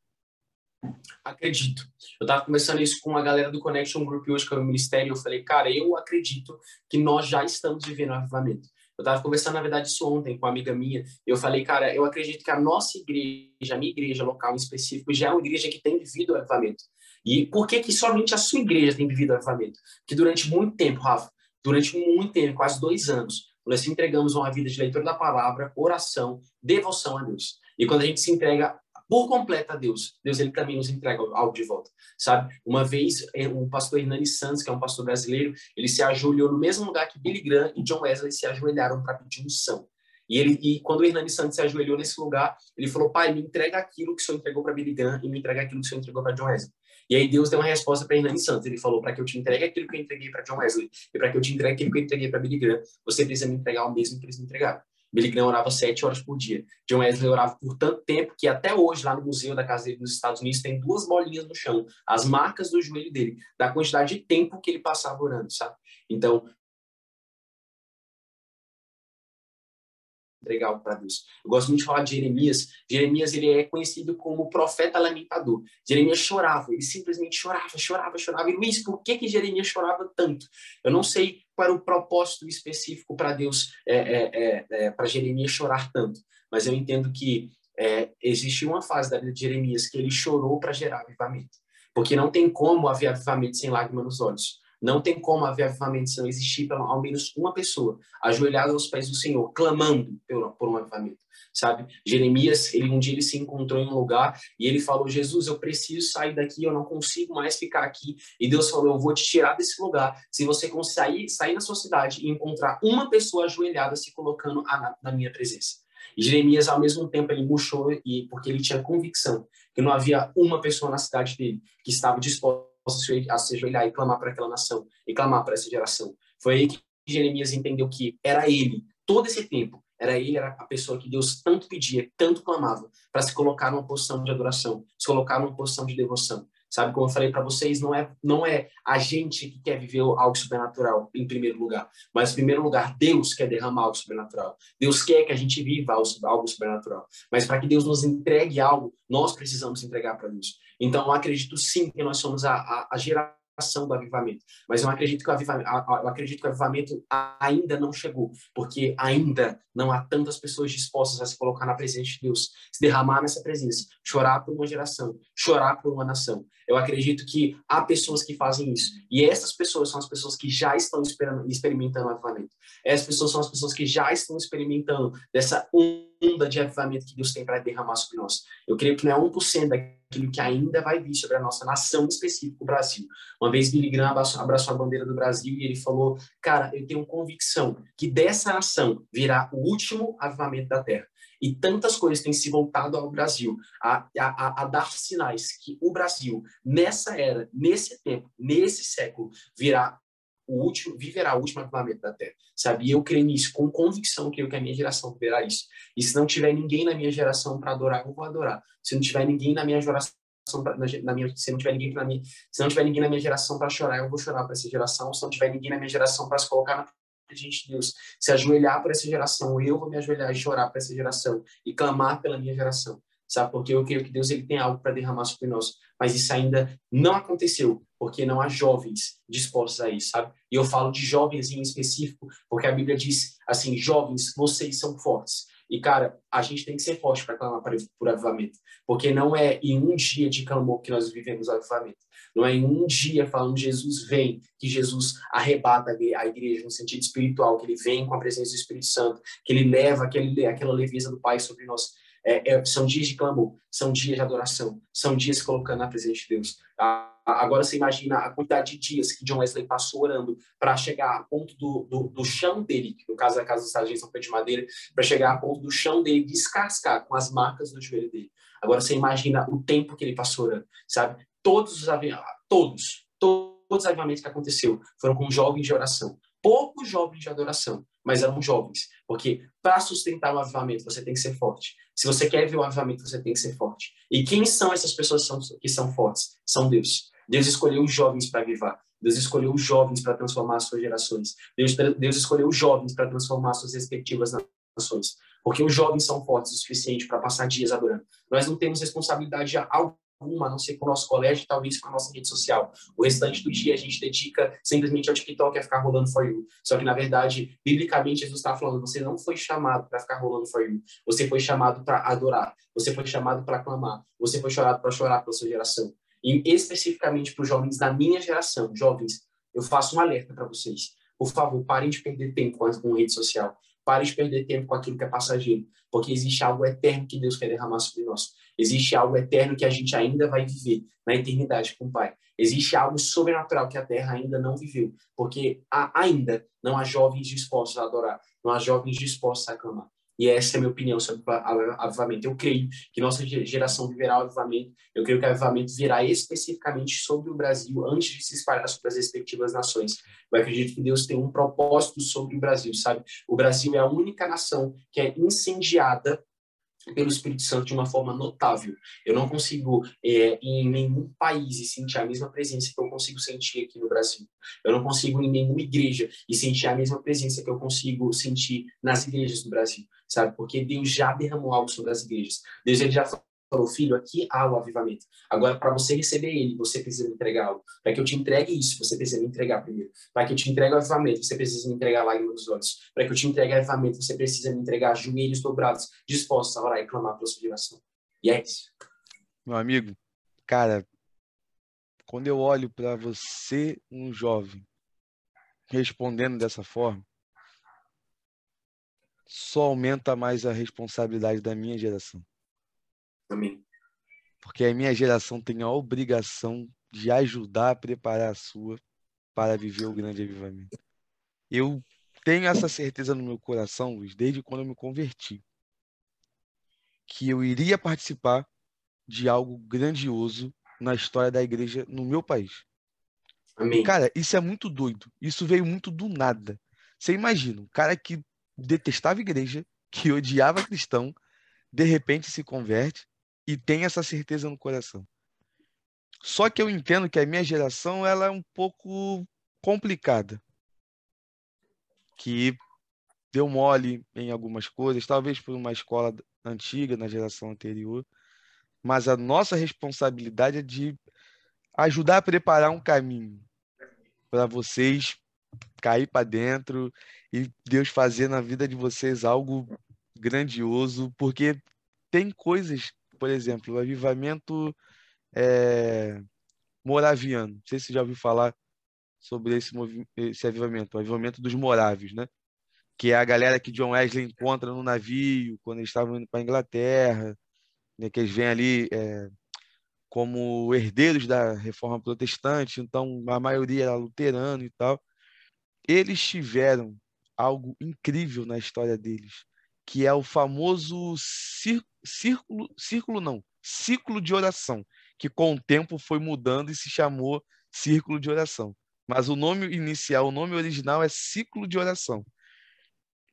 Acredito. Eu estava conversando isso com a galera do Connection Group hoje, que é o ministério, e eu falei, cara, eu acredito que nós já estamos vivendo o avivamento. Eu estava conversando, na verdade, isso ontem com uma amiga minha, eu falei, cara, eu acredito que a nossa igreja, a minha igreja local em específico, já é uma igreja que tem vivido o avivamento. E por que que somente a sua igreja tem vivido o avivamento? Porque durante muito tempo, Rafa, durante muito tempo, quase dois anos, nós entregamos uma vida de leitura da palavra, oração, devoção a Deus. E quando a gente se entrega por completo a Deus, Deus ele também nos entrega algo de volta, sabe? Uma vez eh, o pastor Hernani Santos, que é um pastor brasileiro, ele se ajoelhou no mesmo lugar que Billy Graham e John Wesley se ajoelharam para pedir unção. E ele e quando o Hernani Santos se ajoelhou nesse lugar, ele falou: "Pai, me entrega aquilo que o Senhor entregou para Billy Graham e me entrega aquilo que o Senhor entregou para John Wesley". E aí Deus deu uma resposta para Hernani Santos. Ele falou: para que eu te entregue aquilo que eu entreguei para John Wesley e para que eu te entregue aquilo que eu entreguei para Billy Graham, você precisa me entregar o mesmo que eles me entregaram. Billy Graham orava sete horas por dia. John Wesley orava por tanto tempo que até hoje, lá no museu da casa dele nos Estados Unidos, tem duas bolinhas no chão, as marcas do joelho dele, da quantidade de tempo que ele passava orando, sabe? Então, entregar para Deus. Eu gosto muito de falar de Jeremias. Jeremias ele é conhecido como profeta lamentador. Jeremias chorava, ele simplesmente chorava, chorava, chorava. E Luiz, por que que Jeremias chorava tanto? Eu não sei qual era o propósito específico para Deus, é, é, é, é para Jeremias chorar tanto, mas eu entendo que é, existe uma fase da vida de Jeremias que ele chorou para gerar avivamento. Porque não tem como haver avivamento sem lágrimas nos olhos. Não tem como haver avivamento se não existir pelo, ao menos uma pessoa ajoelhada aos pés do Senhor, clamando por, por um avivamento, sabe? Jeremias, ele um dia ele se encontrou em um lugar e ele falou: Jesus, eu preciso sair daqui, eu não consigo mais ficar aqui. E Deus falou: Eu vou te tirar desse lugar. Se você conseguir sair na sua cidade e encontrar uma pessoa ajoelhada se colocando na, na minha presença. E Jeremias, ao mesmo tempo, ele murchou e porque ele tinha convicção que não havia uma pessoa na cidade dele que estava disposta a se ajoelhar e clamar para aquela nação, e clamar para essa geração. Foi aí que Jeremias entendeu que era ele, todo esse tempo, era ele, era a pessoa que Deus tanto pedia, tanto clamava, para se colocar numa posição de adoração, se colocar numa posição de devoção. Sabe, como eu falei para vocês, não é, não é a gente que quer viver algo sobrenatural em primeiro lugar, mas em primeiro lugar, Deus quer derramar algo sobrenatural. Deus quer que a gente viva algo sobrenatural. Mas para que Deus nos entregue algo, nós precisamos entregar para Deus. Então, eu acredito sim que nós somos a, a, a geração do avivamento. Mas eu acredito que o avivamento, eu acredito que o avivamento ainda não chegou, porque ainda não há tantas pessoas dispostas a se colocar na presença de Deus, se derramar nessa presença, chorar por uma geração, chorar por uma nação. Eu acredito que há pessoas que fazem isso. E essas pessoas são as pessoas que já estão experimentando o avivamento. Essas pessoas são as pessoas que já estão experimentando dessa onda de avivamento que Deus tem para derramar sobre nós. Eu creio que não é 1% daquilo que ainda vai vir sobre a nossa nação, em específico o Brasil. Uma vez Billy Graham abraçou, a bandeira do Brasil e ele falou, cara, eu tenho convicção que dessa nação virá o último avivamento da terra. E tantas coisas têm se voltado ao Brasil, a, a, a, dar sinais que o Brasil, nessa era, nesse tempo, nesse século, virá o último, viverá o último avivamento da Terra, sabe? E eu creio nisso com convicção, creio que a minha geração viverá isso. E se não tiver ninguém na minha geração para adorar, eu vou adorar. Se não tiver ninguém na minha geração na, minha, se não tiver ninguém para mim, se não tiver ninguém na minha geração para chorar, eu vou chorar para essa geração. Se não tiver ninguém na minha geração para se colocar na gente de Deus, se ajoelhar para essa geração, eu vou me ajoelhar e chorar para essa geração e clamar pela minha geração sabe? Porque eu creio que Deus ele tem algo para derramar sobre nós, mas isso ainda não aconteceu, porque não há jovens dispostos a isso, sabe? E eu falo de jovens em específico, porque a Bíblia diz assim: jovens, vocês são fortes. E, cara, a gente tem que ser forte para clamar por avivamento, porque não é em um dia de clamor que nós vivemos o avivamento. Não é em um dia falando Jesus vem, que Jesus arrebata a igreja no sentido espiritual, que ele vem com a presença do Espírito Santo, que ele leva aquele, aquela leveza do Pai sobre nós. É, é, são dias de clamor, são dias de adoração, são dias colocando na presença de Deus. Agora você imagina a quantidade de dias que John Wesley passou orando para chegar a ponto do, do, do, chão dele, no caso da casa dos sargentos São Pedro de Madeira, para chegar a ponto do chão dele descascar com as marcas do joelho dele. Agora você imagina o tempo que ele passou orando, sabe? Todos os todos, todos os avivamentos que aconteceu foram com jovens de oração. Poucos jovens de adoração, mas eram jovens. Porque para sustentar o avivamento, você tem que ser forte. Se você quer ver o avivamento, você tem que ser forte. E quem são essas pessoas que são, fortes? São Deus. Deus escolheu os jovens para avivar. Deus escolheu os jovens para transformar as suas gerações. Deus, Deus escolheu os jovens para transformar suas respectivas nações. Porque os jovens são fortes o suficiente para passar dias adorando. Nós não temos responsabilidade alguma, a não ser com o nosso colégio, talvez com a nossa rede social. O restante do dia a gente dedica simplesmente ao TikTok a ficar rolando for you. Só que, na verdade, biblicamente, Jesus está falando: você não foi chamado para ficar rolando for you. Você foi chamado para adorar. Você foi chamado para clamar. Você foi chamado para chorar pela sua geração. E especificamente para os jovens da minha geração, jovens, eu faço um alerta para vocês. Por favor, parem de perder tempo com, com rede social. Pare de perder tempo com aquilo que é passageiro, porque existe algo eterno que Deus quer derramar sobre nós. Existe algo eterno que a gente ainda vai viver na eternidade com o Pai. Existe algo sobrenatural que a Terra ainda não viveu, porque há, ainda não há jovens dispostos a adorar, não há jovens dispostos a clamar. E essa é a minha opinião sobre avivamento. Eu creio que nossa geração viverá o avivamento. Eu creio que o avivamento virá especificamente sobre o Brasil antes de se espalhar sobre as respectivas nações. Eu acredito que Deus tem um propósito sobre o Brasil, sabe? O Brasil é a única nação que é incendiada pelo Espírito Santo de uma forma notável. Eu não consigo, é, em nenhum país, sentir a mesma presença que eu consigo sentir aqui no Brasil. Eu não consigo, em nenhuma igreja, e sentir a mesma presença que eu consigo sentir nas igrejas do Brasil, sabe? Porque Deus já derramou algo sobre as igrejas. Deus ele já falou, filho, aqui há o avivamento. Agora, para você receber ele, você precisa me entregar algo. Para que eu te entregue isso, você precisa me entregar primeiro. Para que eu te entregue o avivamento, você precisa me entregar lágrimas dos olhos. Para que eu te entregue o avivamento, você precisa me entregar joelhos dobrados, dispostos a orar e clamar pela sua geração. E é isso. Meu amigo, cara, quando eu olho para você, um jovem, respondendo dessa forma, só aumenta mais a responsabilidade da minha geração. Amém. Porque a minha geração tem a obrigação de ajudar a preparar a sua para viver o grande avivamento. Eu tenho essa certeza no meu coração, Luiz, desde quando eu me converti, que eu iria participar de algo grandioso na história da igreja no meu país. Amém. Cara, isso é muito doido. Isso veio muito do nada. Você imagina, um cara que detestava igreja, que odiava cristão, de repente se converte e tem essa certeza no coração. Só que eu entendo que a minha geração ela é um pouco complicada. Que deu mole em algumas coisas, talvez por uma escola antiga, na geração anterior, mas a nossa responsabilidade é de ajudar a preparar um caminho para vocês cair para dentro e Deus fazer na vida de vocês algo grandioso, porque tem coisas por exemplo, o avivamento é, moraviano. Não sei se você já ouviu falar sobre esse, esse avivamento, o avivamento dos morávios, né? Que é a galera que John Wesley encontra no navio quando eles estavam indo para a Inglaterra, né? que eles vêm ali é, como herdeiros da reforma protestante, então a maioria era luterano e tal. Eles tiveram algo incrível na história deles, que é o famoso círculo, círculo não, ciclo de oração, que com o tempo foi mudando e se chamou círculo de oração. Mas o nome inicial, o nome original é ciclo de oração.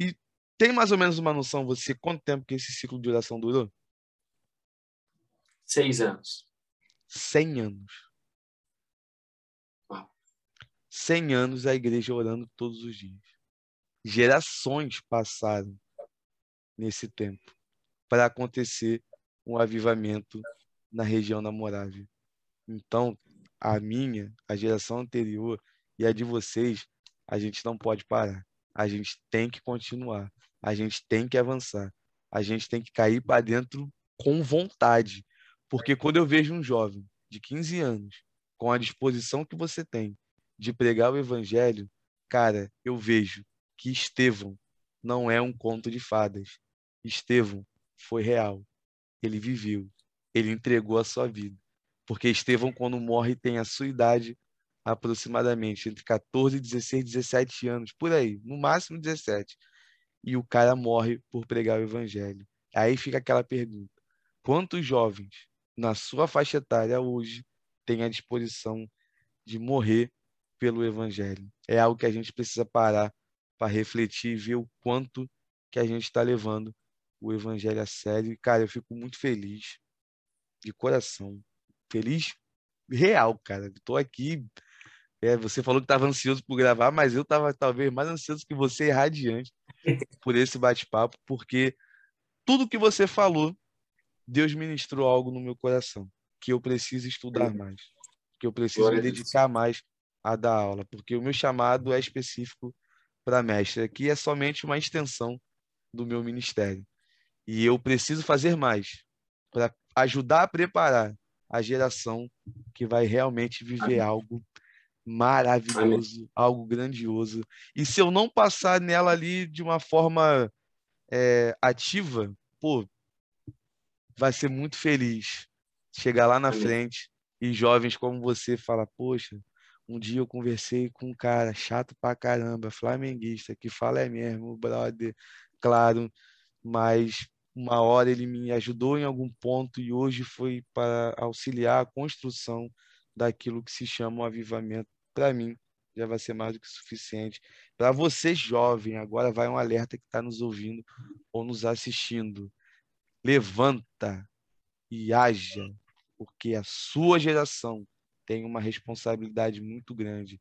E tem mais ou menos uma noção você quanto tempo que esse ciclo de oração durou? Seis anos. Cem anos. Cem anos a igreja orando todos os dias. Gerações passaram nesse tempo para acontecer um avivamento na região namorável. Então, a minha, a geração anterior e a de vocês, a gente não pode parar. A gente tem que continuar. A gente tem que avançar. A gente tem que cair para dentro com vontade. Porque quando eu vejo um jovem de 15 anos, com a disposição que você tem de pregar o evangelho, cara, eu vejo que Estevão não é um conto de fadas. Estevão foi real. Ele viveu. Ele entregou a sua vida. Porque Estevão, quando morre, tem a sua idade aproximadamente entre 14, 16, 17 anos, por aí, no máximo 17. E o cara morre por pregar o evangelho. Aí fica aquela pergunta: quantos jovens na sua faixa etária hoje têm a disposição de morrer pelo evangelho? É algo que a gente precisa parar para refletir e ver o quanto que a gente está levando o evangelho a sério. E, cara, eu fico muito feliz, de coração. Feliz real, cara. Estou aqui. É, você falou que estava ansioso por gravar, mas eu estava talvez mais ansioso que você radiante por esse bate-papo, porque tudo que você falou, Deus ministrou algo no meu coração, que eu preciso estudar mais, que eu preciso me dedicar mais a dar aula, porque o meu chamado é específico para mestre. Aqui é somente uma extensão do meu ministério. E eu preciso fazer mais para ajudar a preparar a geração que vai realmente viver Amém. algo maravilhoso, Amém. algo grandioso. E se eu não passar nela ali de uma forma é, ativa, pô, vai ser muito feliz chegar lá na Amém. frente e jovens como você falar, poxa, um dia eu conversei com um cara chato pra caramba, flamenguista, que fala é mesmo, brother, claro, mas uma hora ele me ajudou em algum ponto e hoje foi para auxiliar a construção daquilo que se chama um avivamento. Para mim, já vai ser mais do que suficiente. Para você, jovem, agora vai um alerta que está nos ouvindo ou nos assistindo. Levanta e haja, porque a sua geração tem uma responsabilidade muito grande.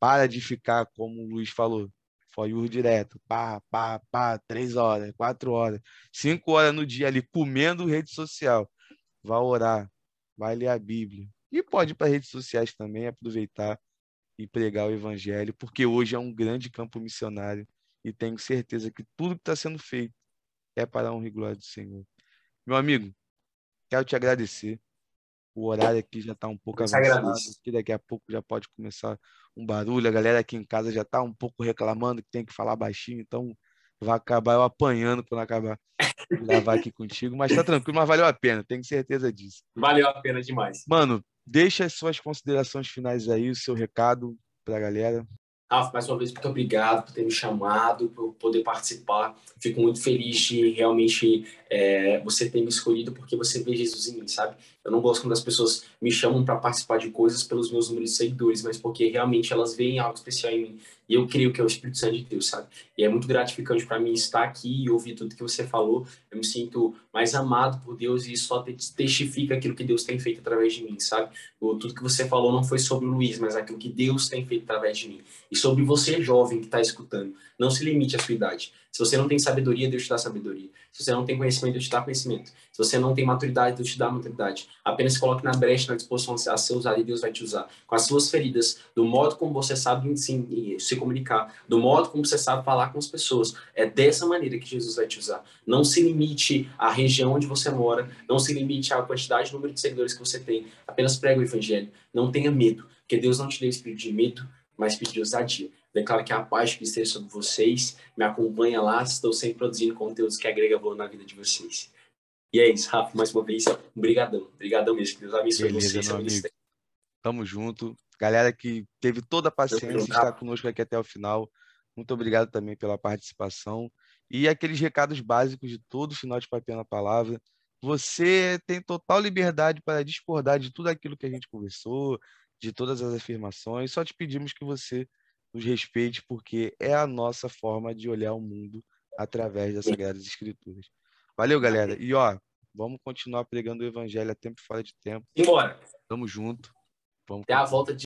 Para de ficar, como o Luiz falou, for direto, pá, pá, pá, três horas, quatro horas, cinco horas no dia ali, comendo rede social. Vai orar, vai ler a Bíblia. E pode ir para redes sociais também, aproveitar e pregar o Evangelho, porque hoje é um grande campo missionário e tenho certeza que tudo que está sendo feito é para a honra e glória do Senhor. Meu amigo, quero te agradecer o horário aqui já está um pouco avançado, que daqui a pouco já pode começar um barulho. A galera aqui em casa já está um pouco reclamando que tem que falar baixinho, então vai acabar eu apanhando quando acabar de gravar aqui contigo. Mas tá tranquilo, mas valeu a pena, tenho certeza disso. Valeu a pena demais. Mano, deixa as suas considerações finais aí, o seu recado para a galera. Rafa, mais uma vez, muito obrigado por ter me chamado, por poder participar. Fico muito feliz de realmente é, você ter me escolhido porque você vê Jesus em mim, sabe? Eu não gosto quando as pessoas me chamam para participar de coisas pelos meus números de seguidores, mas porque realmente elas veem algo especial em mim. E eu creio que é o Espírito Santo de Deus, sabe? E é muito gratificante para mim estar aqui e ouvir tudo que você falou. Eu me sinto mais amado por Deus e isso só testifica aquilo que Deus tem feito através de mim, sabe? tudo que você falou não foi sobre o Luiz, mas aquilo que Deus tem feito através de mim. E sobre você, jovem, que está escutando. Não se limite à sua idade. Se você não tem sabedoria, Deus te dá sabedoria. Se você não tem conhecimento, Deus te dá conhecimento. Se você não tem maturidade, Deus te dá maturidade. Apenas coloque na brecha, na disposição a ser usado e Deus vai te usar. Com as suas feridas, do modo como você sabe se, se comunicar, do modo como você sabe falar com as pessoas. É dessa maneira que Jesus vai te usar. Não se limite à região onde você mora, não se limite à quantidade, número de seguidores que você tem. Apenas pregue o evangelho. Não tenha medo, porque Deus não te deu espírito de medo, mas espírito de ousadia. Declaro que a paz que esteja sobre vocês. Me acompanha lá. Estou sempre produzindo conteúdos que agregam valor na vida de vocês. E é isso, Rafa. Mais uma vez, obrigadão. Obrigadão mesmo. Que Deus abençoe Beleza, vocês. Tamo junto. Galera que teve toda a paciência de estar conosco aqui até o final. Muito obrigado também pela participação. E aqueles recados básicos de todo final de papel na palavra. Você tem total liberdade para discordar de tudo aquilo que a gente conversou, de todas as afirmações. Só te pedimos que você nos respeite, porque é a nossa forma de olhar o mundo através das Sagradas Escrituras. Valeu, galera. E ó, vamos continuar pregando o evangelho a tempo e fora de tempo. Embora. Tamo junto. Vamos Até a volta de